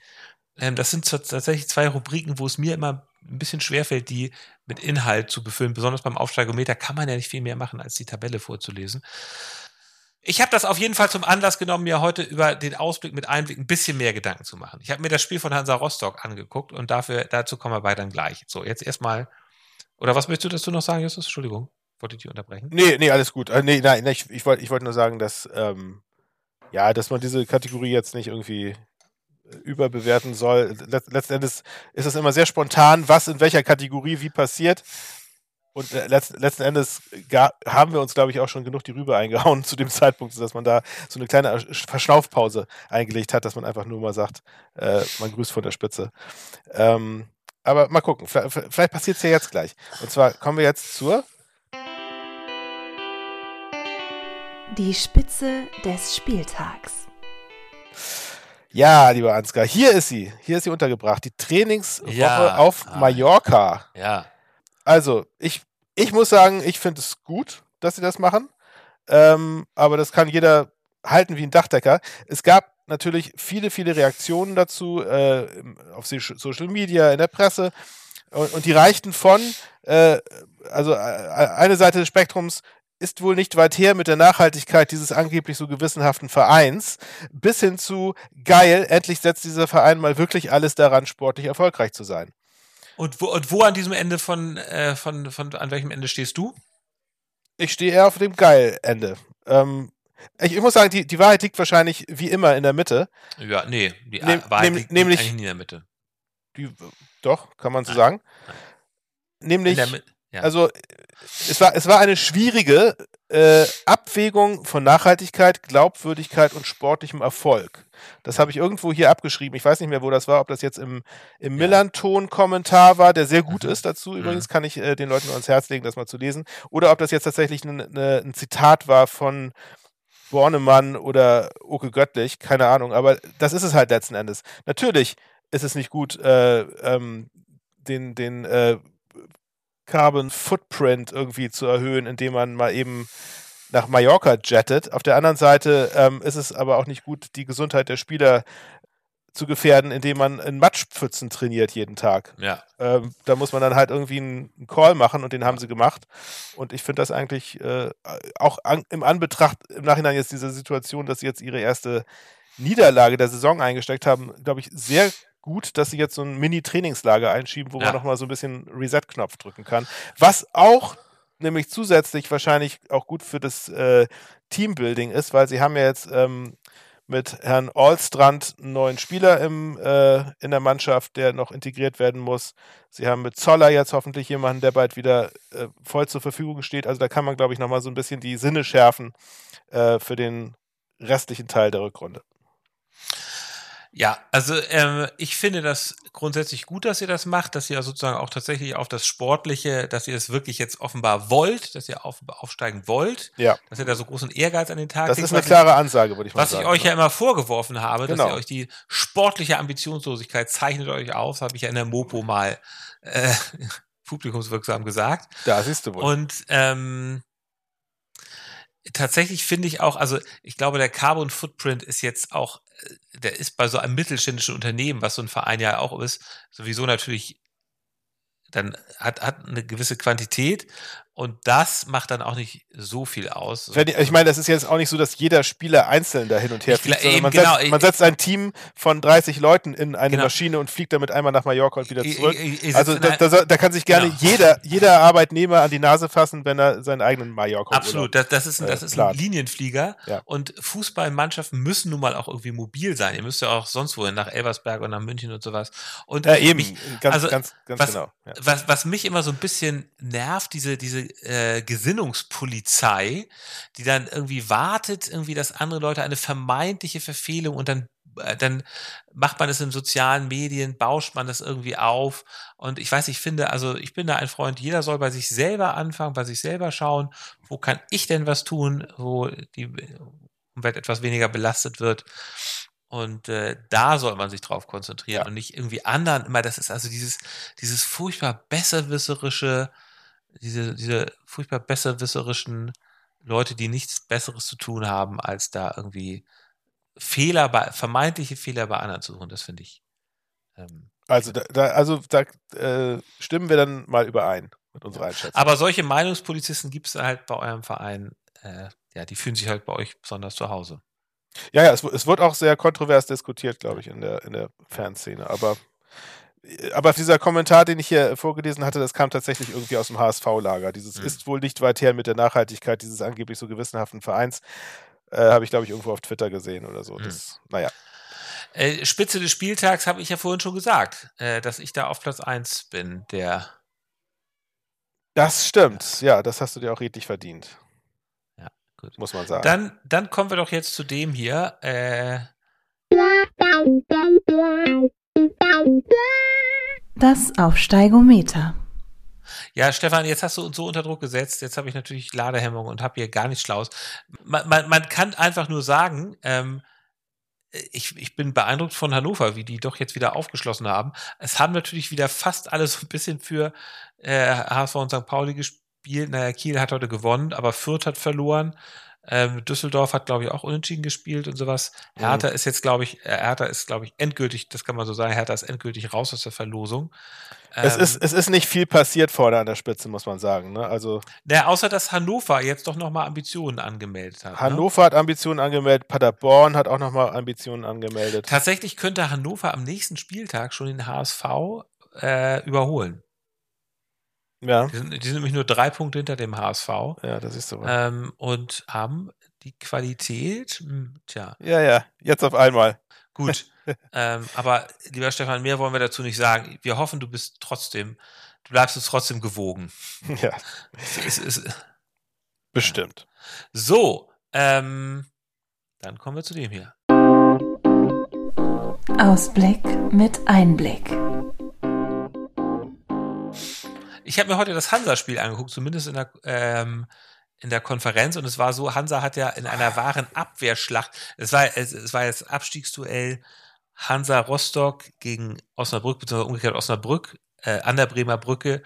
Ähm, das sind tatsächlich zwei Rubriken, wo es mir immer ein bisschen schwerfällt, die mit Inhalt zu befüllen. Besonders beim Aufsteigometer kann man ja nicht viel mehr machen, als die Tabelle vorzulesen. Ich habe das auf jeden Fall zum Anlass genommen, mir heute über den Ausblick mit Einblick ein bisschen mehr Gedanken zu machen. Ich habe mir das Spiel von Hansa Rostock angeguckt und dafür, dazu kommen wir beide dann gleich. So, jetzt erstmal. Oder was möchtest du dazu noch sagen, Justus? Entschuldigung, wollte ich dich unterbrechen? Nee, nee, alles gut. Äh, nee, nein, ich, ich wollte ich wollt nur sagen, dass, ähm, ja, dass man diese Kategorie jetzt nicht irgendwie überbewerten soll. letzten Endes ist es immer sehr spontan, was in welcher Kategorie wie passiert. Und äh, letzten Endes haben wir uns, glaube ich, auch schon genug die Rübe eingehauen zu dem Zeitpunkt, dass man da so eine kleine Verschnaufpause eingelegt hat, dass man einfach nur mal sagt, äh, man grüßt von der Spitze. Ähm, aber mal gucken, vielleicht passiert es ja jetzt gleich. Und zwar kommen wir jetzt zur Die Spitze des Spieltags. Ja, lieber Ansgar, hier ist sie. Hier ist sie untergebracht. Die Trainingswoche ja. auf ah. Mallorca. Ja. Also, ich, ich muss sagen, ich finde es gut, dass sie das machen. Ähm, aber das kann jeder halten wie ein Dachdecker. Es gab natürlich viele, viele Reaktionen dazu äh, auf Social Media, in der Presse. Und, und die reichten von, äh, also äh, eine Seite des Spektrums ist wohl nicht weit her mit der Nachhaltigkeit dieses angeblich so gewissenhaften Vereins, bis hin zu geil, endlich setzt dieser Verein mal wirklich alles daran, sportlich erfolgreich zu sein. Und wo, und wo an diesem Ende von, äh, von, von, an welchem Ende stehst du? Ich stehe eher auf dem Geil-Ende. Ähm, ich, ich, muss sagen, die, die Wahrheit liegt wahrscheinlich wie immer in der Mitte. Ja, nee, die Nehm, Wahrheit liegt nämlich, eigentlich nie in der Mitte. Die, doch, kann man so Nein. sagen. Nein. Nämlich, ja. also es war, es war eine schwierige äh, Abwägung von Nachhaltigkeit, Glaubwürdigkeit und sportlichem Erfolg. Das habe ich irgendwo hier abgeschrieben. Ich weiß nicht mehr, wo das war, ob das jetzt im, im Millanton-Kommentar war, der sehr gut mhm. ist dazu. Übrigens mhm. kann ich äh, den Leuten nur ans Herz legen, das mal zu lesen. Oder ob das jetzt tatsächlich ne, ne, ein Zitat war von Bornemann oder Oke Göttlich, keine Ahnung. Aber das ist es halt letzten Endes. Natürlich ist es nicht gut, äh, ähm, den, den äh, Carbon Footprint irgendwie zu erhöhen, indem man mal eben nach Mallorca jettet. Auf der anderen Seite ähm, ist es aber auch nicht gut, die Gesundheit der Spieler zu gefährden, indem man in Matschpfützen trainiert jeden Tag. Ja. Ähm, da muss man dann halt irgendwie einen, einen, Call machen und den haben sie gemacht. Und ich finde das eigentlich äh, auch an, im Anbetracht, im Nachhinein jetzt dieser Situation, dass sie jetzt ihre erste Niederlage der Saison eingesteckt haben, glaube ich, sehr gut, dass sie jetzt so ein Mini-Trainingslager einschieben, wo ja. man nochmal so ein bisschen Reset-Knopf drücken kann. Was auch nämlich zusätzlich wahrscheinlich auch gut für das äh, Teambuilding ist, weil sie haben ja jetzt ähm, mit Herrn Allstrand einen neuen Spieler im, äh, in der Mannschaft, der noch integriert werden muss. Sie haben mit Zoller jetzt hoffentlich jemanden, der bald wieder äh, voll zur Verfügung steht. Also da kann man, glaube ich, nochmal so ein bisschen die Sinne schärfen äh, für den restlichen Teil der Rückrunde. Ja, also ähm, ich finde das grundsätzlich gut, dass ihr das macht, dass ihr sozusagen auch tatsächlich auf das Sportliche, dass ihr es das wirklich jetzt offenbar wollt, dass ihr auf, aufsteigen wollt, ja. dass ihr da so großen Ehrgeiz an den Tag Das ist eine klare Ansage, würde ich mal was sagen. Was ich euch ja immer vorgeworfen habe, genau. dass ihr euch die sportliche Ambitionslosigkeit zeichnet euch auf, habe ich ja in der Mopo mal äh, publikumswirksam gesagt. Da siehst du wohl. Und ähm, tatsächlich finde ich auch, also ich glaube, der Carbon Footprint ist jetzt auch, äh, der ist bei so einem mittelständischen Unternehmen, was so ein Verein ja auch ist, sowieso natürlich dann hat, hat eine gewisse Quantität und das macht dann auch nicht so viel aus. Ich meine, das ist jetzt auch nicht so, dass jeder Spieler einzeln da hin und her fliegt, sondern man, genau, setzt, man setzt ein Team von 30 Leuten in eine genau. Maschine und fliegt damit einmal nach Mallorca und wieder zurück. Ich, ich, also da, da, da, kann sich gerne genau. jeder, jeder Arbeitnehmer an die Nase fassen, wenn er seinen eigenen Mallorca Absolut, das, das, ist, das äh, ist ein Linienflieger ja. und Fußballmannschaften müssen nun mal auch irgendwie mobil sein. Ihr müsst ja auch sonst wohin, nach Elversberg und nach München und sowas. Und ja, eben, mich, ganz, also, ganz, ganz was, genau. Ja. Was, was mich immer so ein bisschen nervt, diese, diese äh, Gesinnungspolizei, die dann irgendwie wartet, irgendwie, dass andere Leute eine vermeintliche Verfehlung und dann äh, dann macht man es in sozialen Medien, bauscht man das irgendwie auf. Und ich weiß, ich finde, also ich bin da ein Freund, jeder soll bei sich selber anfangen, bei sich selber schauen, wo kann ich denn was tun, wo die Umwelt etwas weniger belastet wird. Und äh, da soll man sich drauf konzentrieren ja. und nicht irgendwie anderen immer, das ist also dieses, dieses furchtbar besserwisserische, diese, diese furchtbar besserwisserischen Leute, die nichts Besseres zu tun haben, als da irgendwie Fehler bei, vermeintliche Fehler bei anderen zu suchen. Das finde ich. Ähm, also da, da, also da äh, stimmen wir dann mal überein mit unserer Einschätzung. Aber solche Meinungspolizisten gibt es halt bei eurem Verein, äh, ja, die fühlen sich halt bei euch besonders zu Hause. Ja, ja, es, es wird auch sehr kontrovers diskutiert, glaube ich, in der, in der Fanszene. Aber aber dieser Kommentar, den ich hier vorgelesen hatte, das kam tatsächlich irgendwie aus dem HSV-Lager. Dieses mhm. ist wohl nicht weit her mit der Nachhaltigkeit dieses angeblich so gewissenhaften Vereins. Äh, habe ich, glaube ich, irgendwo auf Twitter gesehen oder so. Mhm. Das, naja. Äh, Spitze des Spieltags habe ich ja vorhin schon gesagt, äh, dass ich da auf Platz 1 bin, der. Das stimmt, ja, das hast du dir auch redlich verdient. Ja, gut. Muss man sagen. Dann, dann kommen wir doch jetzt zu dem hier. Äh, das Aufsteigometer. Ja, Stefan, jetzt hast du uns so unter Druck gesetzt. Jetzt habe ich natürlich Ladehemmung und habe hier gar nichts Schlaues. Man, man, man kann einfach nur sagen, ähm, ich, ich bin beeindruckt von Hannover, wie die doch jetzt wieder aufgeschlossen haben. Es haben natürlich wieder fast alle so ein bisschen für äh, HSV und St. Pauli gespielt. Naja, Kiel hat heute gewonnen, aber Fürth hat verloren. Ähm, Düsseldorf hat, glaube ich, auch unentschieden gespielt und sowas. Mhm. Hertha ist jetzt, glaube ich, äh, Hertha ist, glaube ich, endgültig, das kann man so sagen, Hertha ist endgültig raus aus der Verlosung. Es, ähm, ist, es ist nicht viel passiert vorne an der Spitze, muss man sagen. Ne? Also, naja, außer dass Hannover jetzt doch nochmal Ambitionen angemeldet hat. Ne? Hannover ne? hat Ambitionen angemeldet, Paderborn hat auch nochmal Ambitionen angemeldet. Tatsächlich könnte Hannover am nächsten Spieltag schon den HSV äh, überholen. Ja. Die sind, die sind, nämlich nur drei Punkte hinter dem HSV. Ja, das ist so. Ähm, und haben die Qualität, hm, tja. Ja, ja, jetzt auf einmal. Gut. ähm, aber lieber Stefan, mehr wollen wir dazu nicht sagen. Wir hoffen, du bist trotzdem, du bleibst uns trotzdem gewogen. Ja. Es, es, es, Bestimmt. So, ähm, dann kommen wir zu dem hier. Ausblick mit Einblick. Ich habe mir heute das Hansa-Spiel angeguckt, zumindest in der, ähm, in der Konferenz. Und es war so, Hansa hat ja in einer wahren Abwehrschlacht, es war, es, es war jetzt Abstiegsduell Hansa Rostock gegen Osnabrück, beziehungsweise umgekehrt Osnabrück, äh, an der Bremer Brücke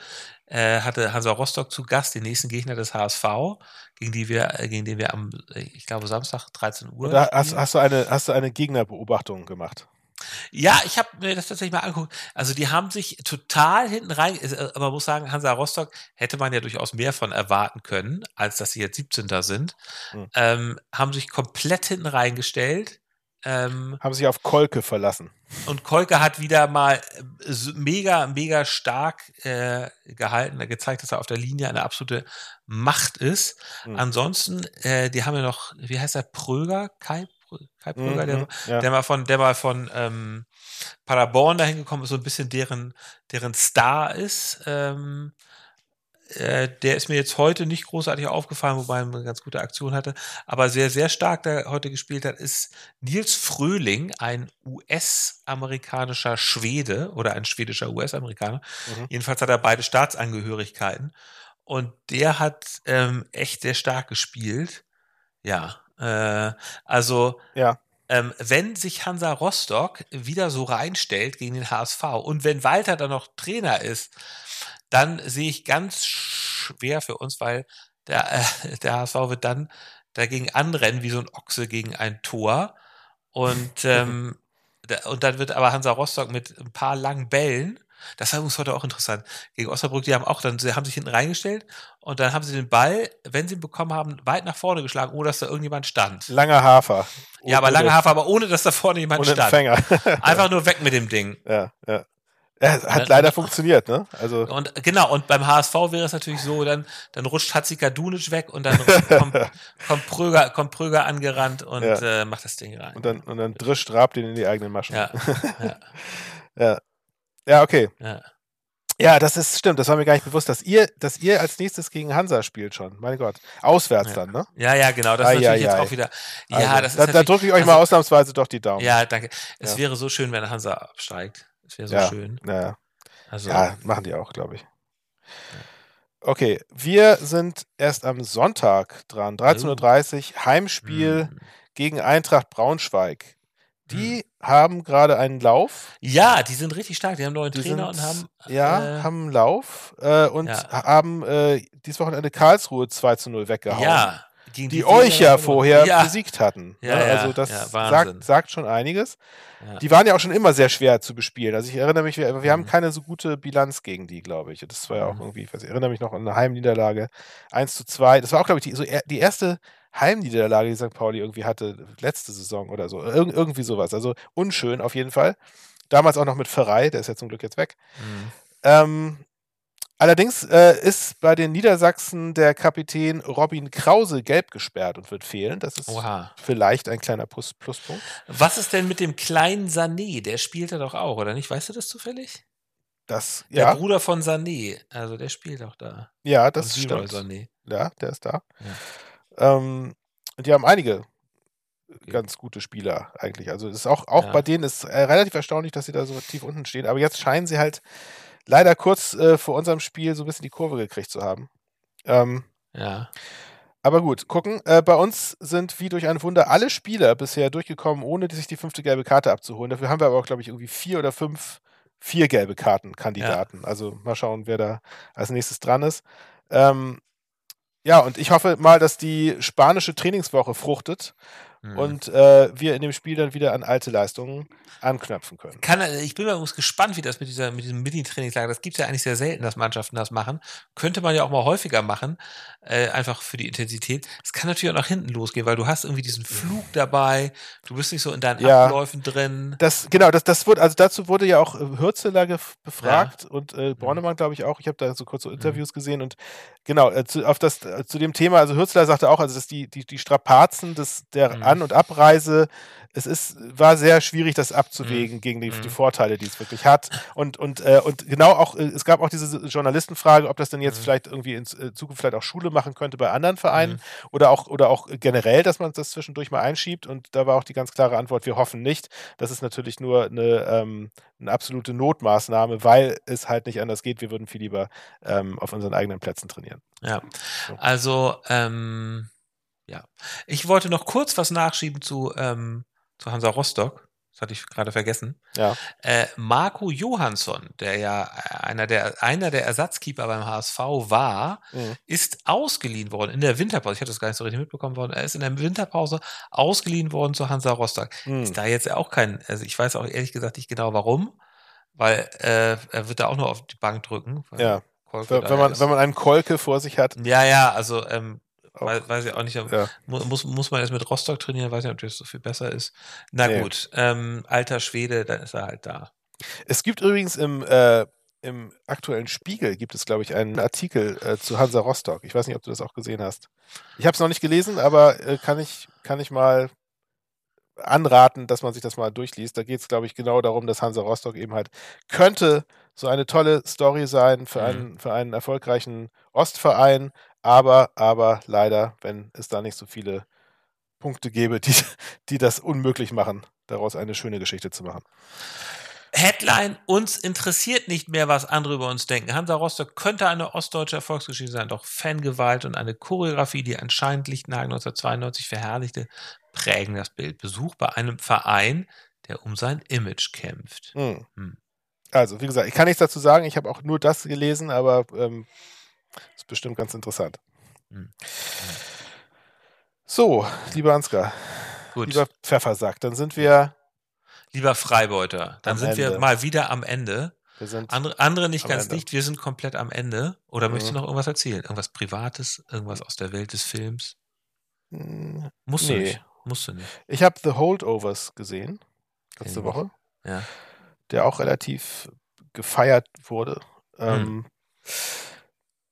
äh, hatte Hansa Rostock zu Gast, den nächsten Gegner des HSV, gegen die wir, äh, gegen den wir am, äh, ich glaube, Samstag 13 Uhr. Da hast, hast, du eine, hast du eine Gegnerbeobachtung gemacht? Ja, ich habe mir das tatsächlich mal angeguckt. Also die haben sich total hinten rein, äh, aber man muss sagen, Hansa Rostock hätte man ja durchaus mehr von erwarten können, als dass sie jetzt 17. sind. Mhm. Ähm, haben sich komplett hinten reingestellt. Ähm, haben sich auf Kolke verlassen. Und Kolke hat wieder mal äh, mega, mega stark äh, gehalten, gezeigt, dass er auf der Linie eine absolute Macht ist. Mhm. Ansonsten, äh, die haben ja noch, wie heißt er, Pröger, Kai Kai Pröger, mhm, der, ja. der mal von, der mal von ähm, Paderborn dahin gekommen ist, so ein bisschen deren, deren Star ist. Ähm, äh, der ist mir jetzt heute nicht großartig aufgefallen, wobei er eine ganz gute Aktion hatte, aber sehr, sehr stark, der heute gespielt hat, ist Nils Fröhling, ein US-amerikanischer Schwede oder ein schwedischer US-Amerikaner. Mhm. Jedenfalls hat er beide Staatsangehörigkeiten und der hat ähm, echt sehr stark gespielt. Ja, äh, also, ja. ähm, wenn sich Hansa Rostock wieder so reinstellt gegen den HSV und wenn Walter dann noch Trainer ist, dann sehe ich ganz schwer für uns, weil der, äh, der HSV wird dann dagegen anrennen wie so ein Ochse gegen ein Tor. Und, ähm, und dann wird aber Hansa Rostock mit ein paar langen Bällen das war übrigens heute auch interessant. Gegen Osnabrück, die haben auch dann, sie haben sich hinten reingestellt und dann haben sie den Ball, wenn sie ihn bekommen haben, weit nach vorne geschlagen, ohne dass da irgendjemand stand. Langer Hafer. Ja, aber langer Hafer, aber ohne dass da vorne jemand ohne stand. Fänger. Einfach nur weg mit dem Ding. Ja, ja. Ja, hat leider funktioniert, ne? Also und genau, und beim HSV wäre es natürlich so, dann, dann rutscht Hatzika Dunic weg und dann kommt, kommt, Pröger, kommt Pröger angerannt und ja. äh, macht das Ding rein. Und dann, und dann drischt Raab den in die eigenen Maschen. Ja. ja. ja. Ja, okay. Ja. Ja, das ist stimmt. Das war mir gar nicht bewusst, dass ihr, dass ihr als nächstes gegen Hansa spielt schon. Mein Gott, auswärts ja. dann, ne? Ja, ja, genau. Das ah, ist natürlich ja, jetzt auch wieder. Ja, also, das ist da, da drücke ich euch also, mal ausnahmsweise doch die Daumen. Ja, danke. Es wäre so schön, wenn Hansa absteigt. Es wäre so ja, schön. Ja. Also, ja, machen die auch, glaube ich. Okay, wir sind erst am Sonntag dran. 13.30 Uhr, Heimspiel hm. gegen Eintracht Braunschweig. Die hm. haben gerade einen Lauf. Ja, die sind richtig stark. Die haben neuen die Trainer sind, und haben. Ja, äh, haben einen Lauf äh, und ja. haben äh, dieses Wochenende Karlsruhe 2 zu 0 weggehauen. Ja. Die, die euch ja vorher ja. besiegt hatten. Ja, ne? Also das sagt, sagt, schon einiges. Die waren ja auch schon immer sehr schwer zu bespielen. Also ich erinnere mich, wir, wir mhm. haben keine so gute Bilanz gegen die, glaube ich. Das war ja auch mhm. irgendwie, ich erinnere mich noch an eine Heimniederlage 1 zu 2. Das war auch, glaube ich, die, so die erste Heimniederlage, die St. Pauli irgendwie hatte, letzte Saison oder so. Ir irgendwie sowas. Also unschön auf jeden Fall. Damals auch noch mit Ferrei, der ist ja zum Glück jetzt weg. Mhm. Ähm, allerdings äh, ist bei den Niedersachsen der Kapitän Robin Krause gelb gesperrt und wird fehlen. Das ist Oha. vielleicht ein kleiner Plus Pluspunkt. Was ist denn mit dem kleinen Sané? Der spielt er doch auch, oder nicht? Weißt du das zufällig? Das, der ja. Bruder von Sané, also der spielt auch da. Ja, das stimmt. Sané. Ja, der ist da. Ja. Ähm, die haben einige ganz gute Spieler eigentlich. Also ist auch, auch ja. bei denen ist äh, relativ erstaunlich, dass sie da so tief unten stehen. Aber jetzt scheinen sie halt leider kurz äh, vor unserem Spiel so ein bisschen die Kurve gekriegt zu haben. Ähm, ja. Aber gut, gucken. Äh, bei uns sind wie durch ein Wunder alle Spieler bisher durchgekommen, ohne sich die fünfte gelbe Karte abzuholen. Dafür haben wir aber auch, glaube ich, irgendwie vier oder fünf vier gelbe Karten-Kandidaten. Ja. Also mal schauen, wer da als nächstes dran ist. Ähm, ja, und ich hoffe mal, dass die spanische Trainingswoche fruchtet mhm. und äh, wir in dem Spiel dann wieder an alte Leistungen anknüpfen können. Kann, ich bin mal gespannt, wie das mit, dieser, mit diesem Mini-Trainingslager, das gibt es ja eigentlich sehr selten, dass Mannschaften das machen. Könnte man ja auch mal häufiger machen, äh, einfach für die Intensität. Es kann natürlich auch nach hinten losgehen, weil du hast irgendwie diesen Flug dabei, du bist nicht so in deinen ja, Abläufen drin. Das, genau, das, das wurde, also dazu wurde ja auch äh, Hürzeler befragt ja. und äh, mhm. Bornemann, glaube ich, auch. Ich habe da so kurz so Interviews mhm. gesehen und genau, äh, zu, auf das, äh, zu dem Thema, also Hürzeler sagte auch, also dass die, die, die Strapazen des, der mhm. An- und Abreise es ist, war sehr schwierig, das abzuwägen mhm. gegen die, die, mhm. Vorteile, die es wirklich hat. Und, und, äh, und genau auch, äh, es gab auch diese Journalistenfrage, ob das denn jetzt mhm. vielleicht irgendwie in äh, Zukunft vielleicht auch Schule machen könnte bei anderen Vereinen mhm. oder auch oder auch generell, dass man das zwischendurch mal einschiebt. Und da war auch die ganz klare Antwort, wir hoffen nicht. Das ist natürlich nur eine, ähm, eine absolute Notmaßnahme, weil es halt nicht anders geht. Wir würden viel lieber ähm, auf unseren eigenen Plätzen trainieren. Ja, also ähm, ja. Ich wollte noch kurz was nachschieben zu ähm, zu Hansa Rostock. Das hatte ich gerade vergessen. Ja. Äh, Marco Johansson, der ja einer der, einer der Ersatzkeeper beim HSV war, mhm. ist ausgeliehen worden in der Winterpause. Ich hatte das gar nicht so richtig mitbekommen worden. Er ist in der Winterpause ausgeliehen worden zu Hansa Rostock. Mhm. Ist da jetzt auch kein, also ich weiß auch ehrlich gesagt nicht genau warum, weil äh, er wird da auch nur auf die Bank drücken. Ja. Kolke wenn, man, wenn man einen Kolke vor sich hat. Ja, ja, also ähm, Weiß, weiß ich auch nicht. Ja. Muss, muss man jetzt mit Rostock trainieren? Weiß nicht, ob das so viel besser ist. Na nee. gut, ähm, alter Schwede, dann ist er halt da. Es gibt übrigens im, äh, im aktuellen Spiegel gibt es, glaube ich, einen Artikel äh, zu Hansa Rostock. Ich weiß nicht, ob du das auch gesehen hast. Ich habe es noch nicht gelesen, aber äh, kann, ich, kann ich mal anraten, dass man sich das mal durchliest. Da geht es, glaube ich, genau darum, dass Hansa Rostock eben halt könnte so eine tolle Story sein für, mhm. einen, für einen erfolgreichen Ostverein, aber, aber leider, wenn es da nicht so viele Punkte gäbe, die, die das unmöglich machen, daraus eine schöne Geschichte zu machen. Headline, uns interessiert nicht mehr, was andere über uns denken. Hansa Rostock könnte eine ostdeutsche Erfolgsgeschichte sein, doch Fangewalt und eine Choreografie, die anscheinend Lichtenhagen 1992 verherrlichte, prägen das Bild. Besuch bei einem Verein, der um sein Image kämpft. Hm. Hm. Also, wie gesagt, ich kann nichts dazu sagen, ich habe auch nur das gelesen, aber ähm, ist bestimmt ganz interessant. Mhm. So, lieber Ansgar, Gut. lieber Pfeffersack, dann sind wir. Lieber Freibeuter, dann sind Ende. wir mal wieder am Ende. Andere, andere nicht ganz Ende. nicht, wir sind komplett am Ende. Oder mhm. möchtest du noch irgendwas erzählen? Irgendwas Privates, irgendwas aus der Welt des Films? Hm, Musst nee. du nicht. Musst du nicht. Ich habe The Holdovers gesehen, letzte Woche. Ja. Der auch relativ gefeiert wurde. Mhm. Ähm,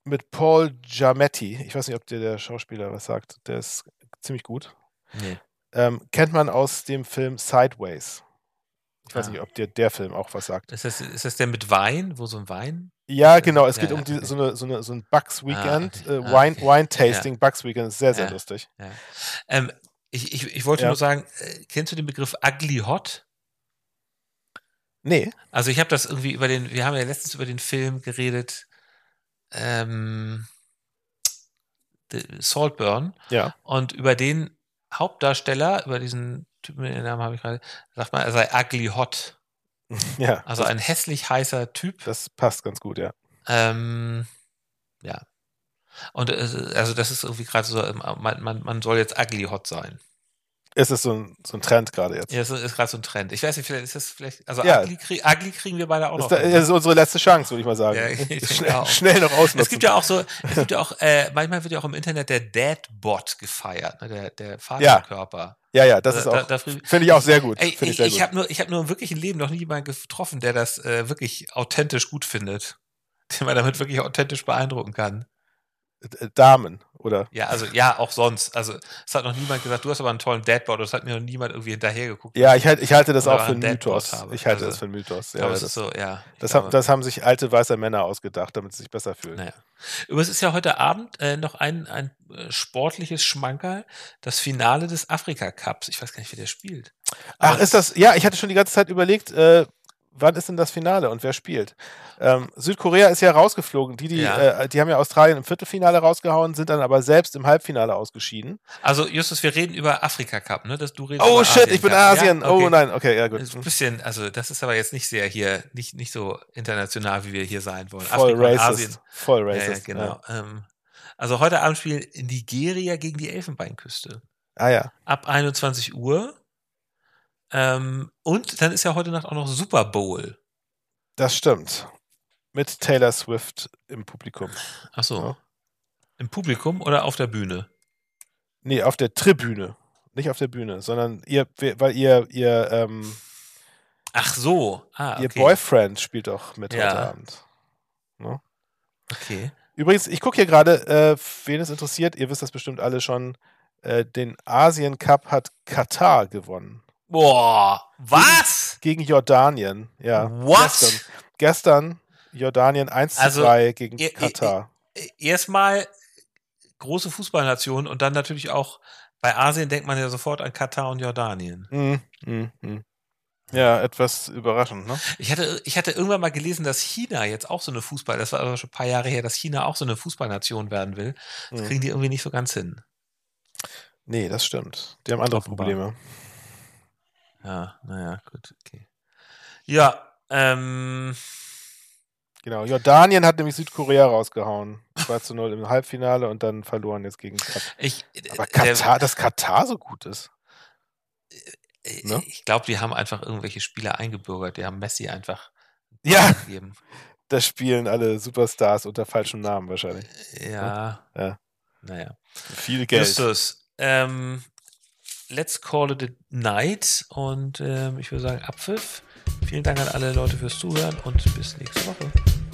mit Paul Giametti. Ich weiß nicht, ob dir der Schauspieler was sagt. Der ist ziemlich gut. Nee. Ähm, kennt man aus dem Film Sideways. Ich weiß ah. nicht, ob dir der Film auch was sagt. Ist das, ist das der mit Wein, wo so ein Wein? Ja, genau. Es ja, geht ja, um die, okay. so, eine, so, eine, so ein Bugs Weekend, ah, okay. äh, ah, Wine, okay. Wine Tasting, ja. Bugs Weekend. Ist sehr, sehr lustig. Ähm, ich, ich, ich wollte nur sagen, äh, kennst du den Begriff Ugly Hot? Nee. Also ich habe das irgendwie über den, wir haben ja letztens über den Film geredet, ähm, Saltburn. Ja. Und über den Hauptdarsteller, über diesen Typen, den Namen habe ich gerade, sagt man, er sei ugly hot. Ja. Also ein hässlich heißer Typ. Das passt ganz gut, ja. Ähm, ja. Und also das ist irgendwie gerade so, man, man, man soll jetzt ugly hot sein. Ist es so ein, so ein Trend gerade jetzt? Ja, es ist, gerade so ein Trend. Ich weiß nicht, vielleicht ist das vielleicht, also ja. Ugly, krieg, Ugly kriegen wir beide auch noch. Das ist unsere letzte Chance, würde ich mal sagen. Ja, schnell, schnell, noch ausnutzen. Es gibt ja auch so, es gibt ja auch, äh, manchmal wird ja auch im Internet der Deadbot gefeiert, ne? der, der Vaterkörper. Ja, ja, das ist auch, da, finde ich auch sehr gut. Ey, ich ich, ich habe nur, ich habe nur im wirklichen Leben noch nie jemanden getroffen, der das äh, wirklich authentisch gut findet. Den man damit wirklich authentisch beeindrucken kann. Äh, Damen, oder? Ja, also ja, auch sonst. Also es hat noch niemand gesagt, du hast aber einen tollen Deadboard, das hat mir noch niemand irgendwie hinterher geguckt. Ja, ich, halt, ich halte das auch für einen Mythos. Habe. Ich halte also, das für einen Mythos. Ja, das, ist so, ja. Das, haben, das haben sich alte weiße Männer ausgedacht, damit sie sich besser fühlen. Naja. Übrigens ist ja heute Abend äh, noch ein, ein äh, sportliches Schmankerl, das Finale des Afrika Cups. Ich weiß gar nicht, wer der spielt. Aber Ach, ist das, ja, ich hatte schon die ganze Zeit überlegt, äh, wann ist denn das Finale und wer spielt? Ähm, Südkorea ist ja rausgeflogen. Die, die, ja. Äh, die haben ja Australien im Viertelfinale rausgehauen, sind dann aber selbst im Halbfinale ausgeschieden. Also, Justus, wir reden über Afrika Cup, ne? Dass du redest oh shit, ich bin Asien. Ja? Okay. Oh nein, okay, ja gut. Ein bisschen, also das ist aber jetzt nicht sehr hier, nicht, nicht so international, wie wir hier sein wollen. Voll Afrika racist. Asien. Voll racist. Ja, genau. Ähm, also heute Abend spielen Nigeria gegen die Elfenbeinküste. Ah ja. Ab 21 Uhr. Ähm, und dann ist ja heute Nacht auch noch Super Bowl. Das stimmt. Mit Taylor Swift im Publikum. Ach so. Ja. Im Publikum oder auf der Bühne? Nee, auf der Tribüne. Nicht auf der Bühne, sondern ihr, weil ihr, ihr, ähm, Ach so. Ah, okay. Ihr Boyfriend spielt doch mit ja. heute Abend. Ne? Okay. Übrigens, ich gucke hier gerade, äh, wen es interessiert, ihr wisst das bestimmt alle schon, äh, den Asien Cup hat Katar gewonnen. Boah, was? Gegen, gegen Jordanien, ja. What? Gestern, gestern Jordanien 1 also, zu 3 gegen e Katar. Erstmal große Fußballnation und dann natürlich auch bei Asien denkt man ja sofort an Katar und Jordanien. Mm, mm, mm. Ja, etwas überraschend, ne? Ich hatte, ich hatte irgendwann mal gelesen, dass China jetzt auch so eine Fußball, das war aber schon ein paar Jahre her, dass China auch so eine Fußballnation werden will. Das mhm. kriegen die irgendwie nicht so ganz hin. Nee, das stimmt. Die haben andere Offenbar. Probleme. Ja, naja, gut, okay. Ja, ähm. Genau, Jordanien hat nämlich Südkorea rausgehauen. 2 zu 0 im Halbfinale und dann verloren jetzt gegen Katar. Ich, Aber Katar, dass Katar so gut ist. Äh, ne? Ich glaube, die haben einfach irgendwelche Spieler eingebürgert. Die haben Messi einfach ja. gegeben. Da spielen alle Superstars unter falschem Namen wahrscheinlich. Ja. ja. Naja. Viel Geld. Justus, ähm, let's call it a night und ähm, ich würde sagen Abpfiff. Vielen Dank an alle Leute fürs Zuhören und bis nächste Woche.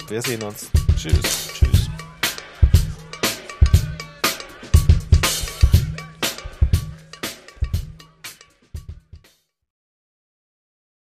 Wir sehen uns. Tschüss. Tschüss.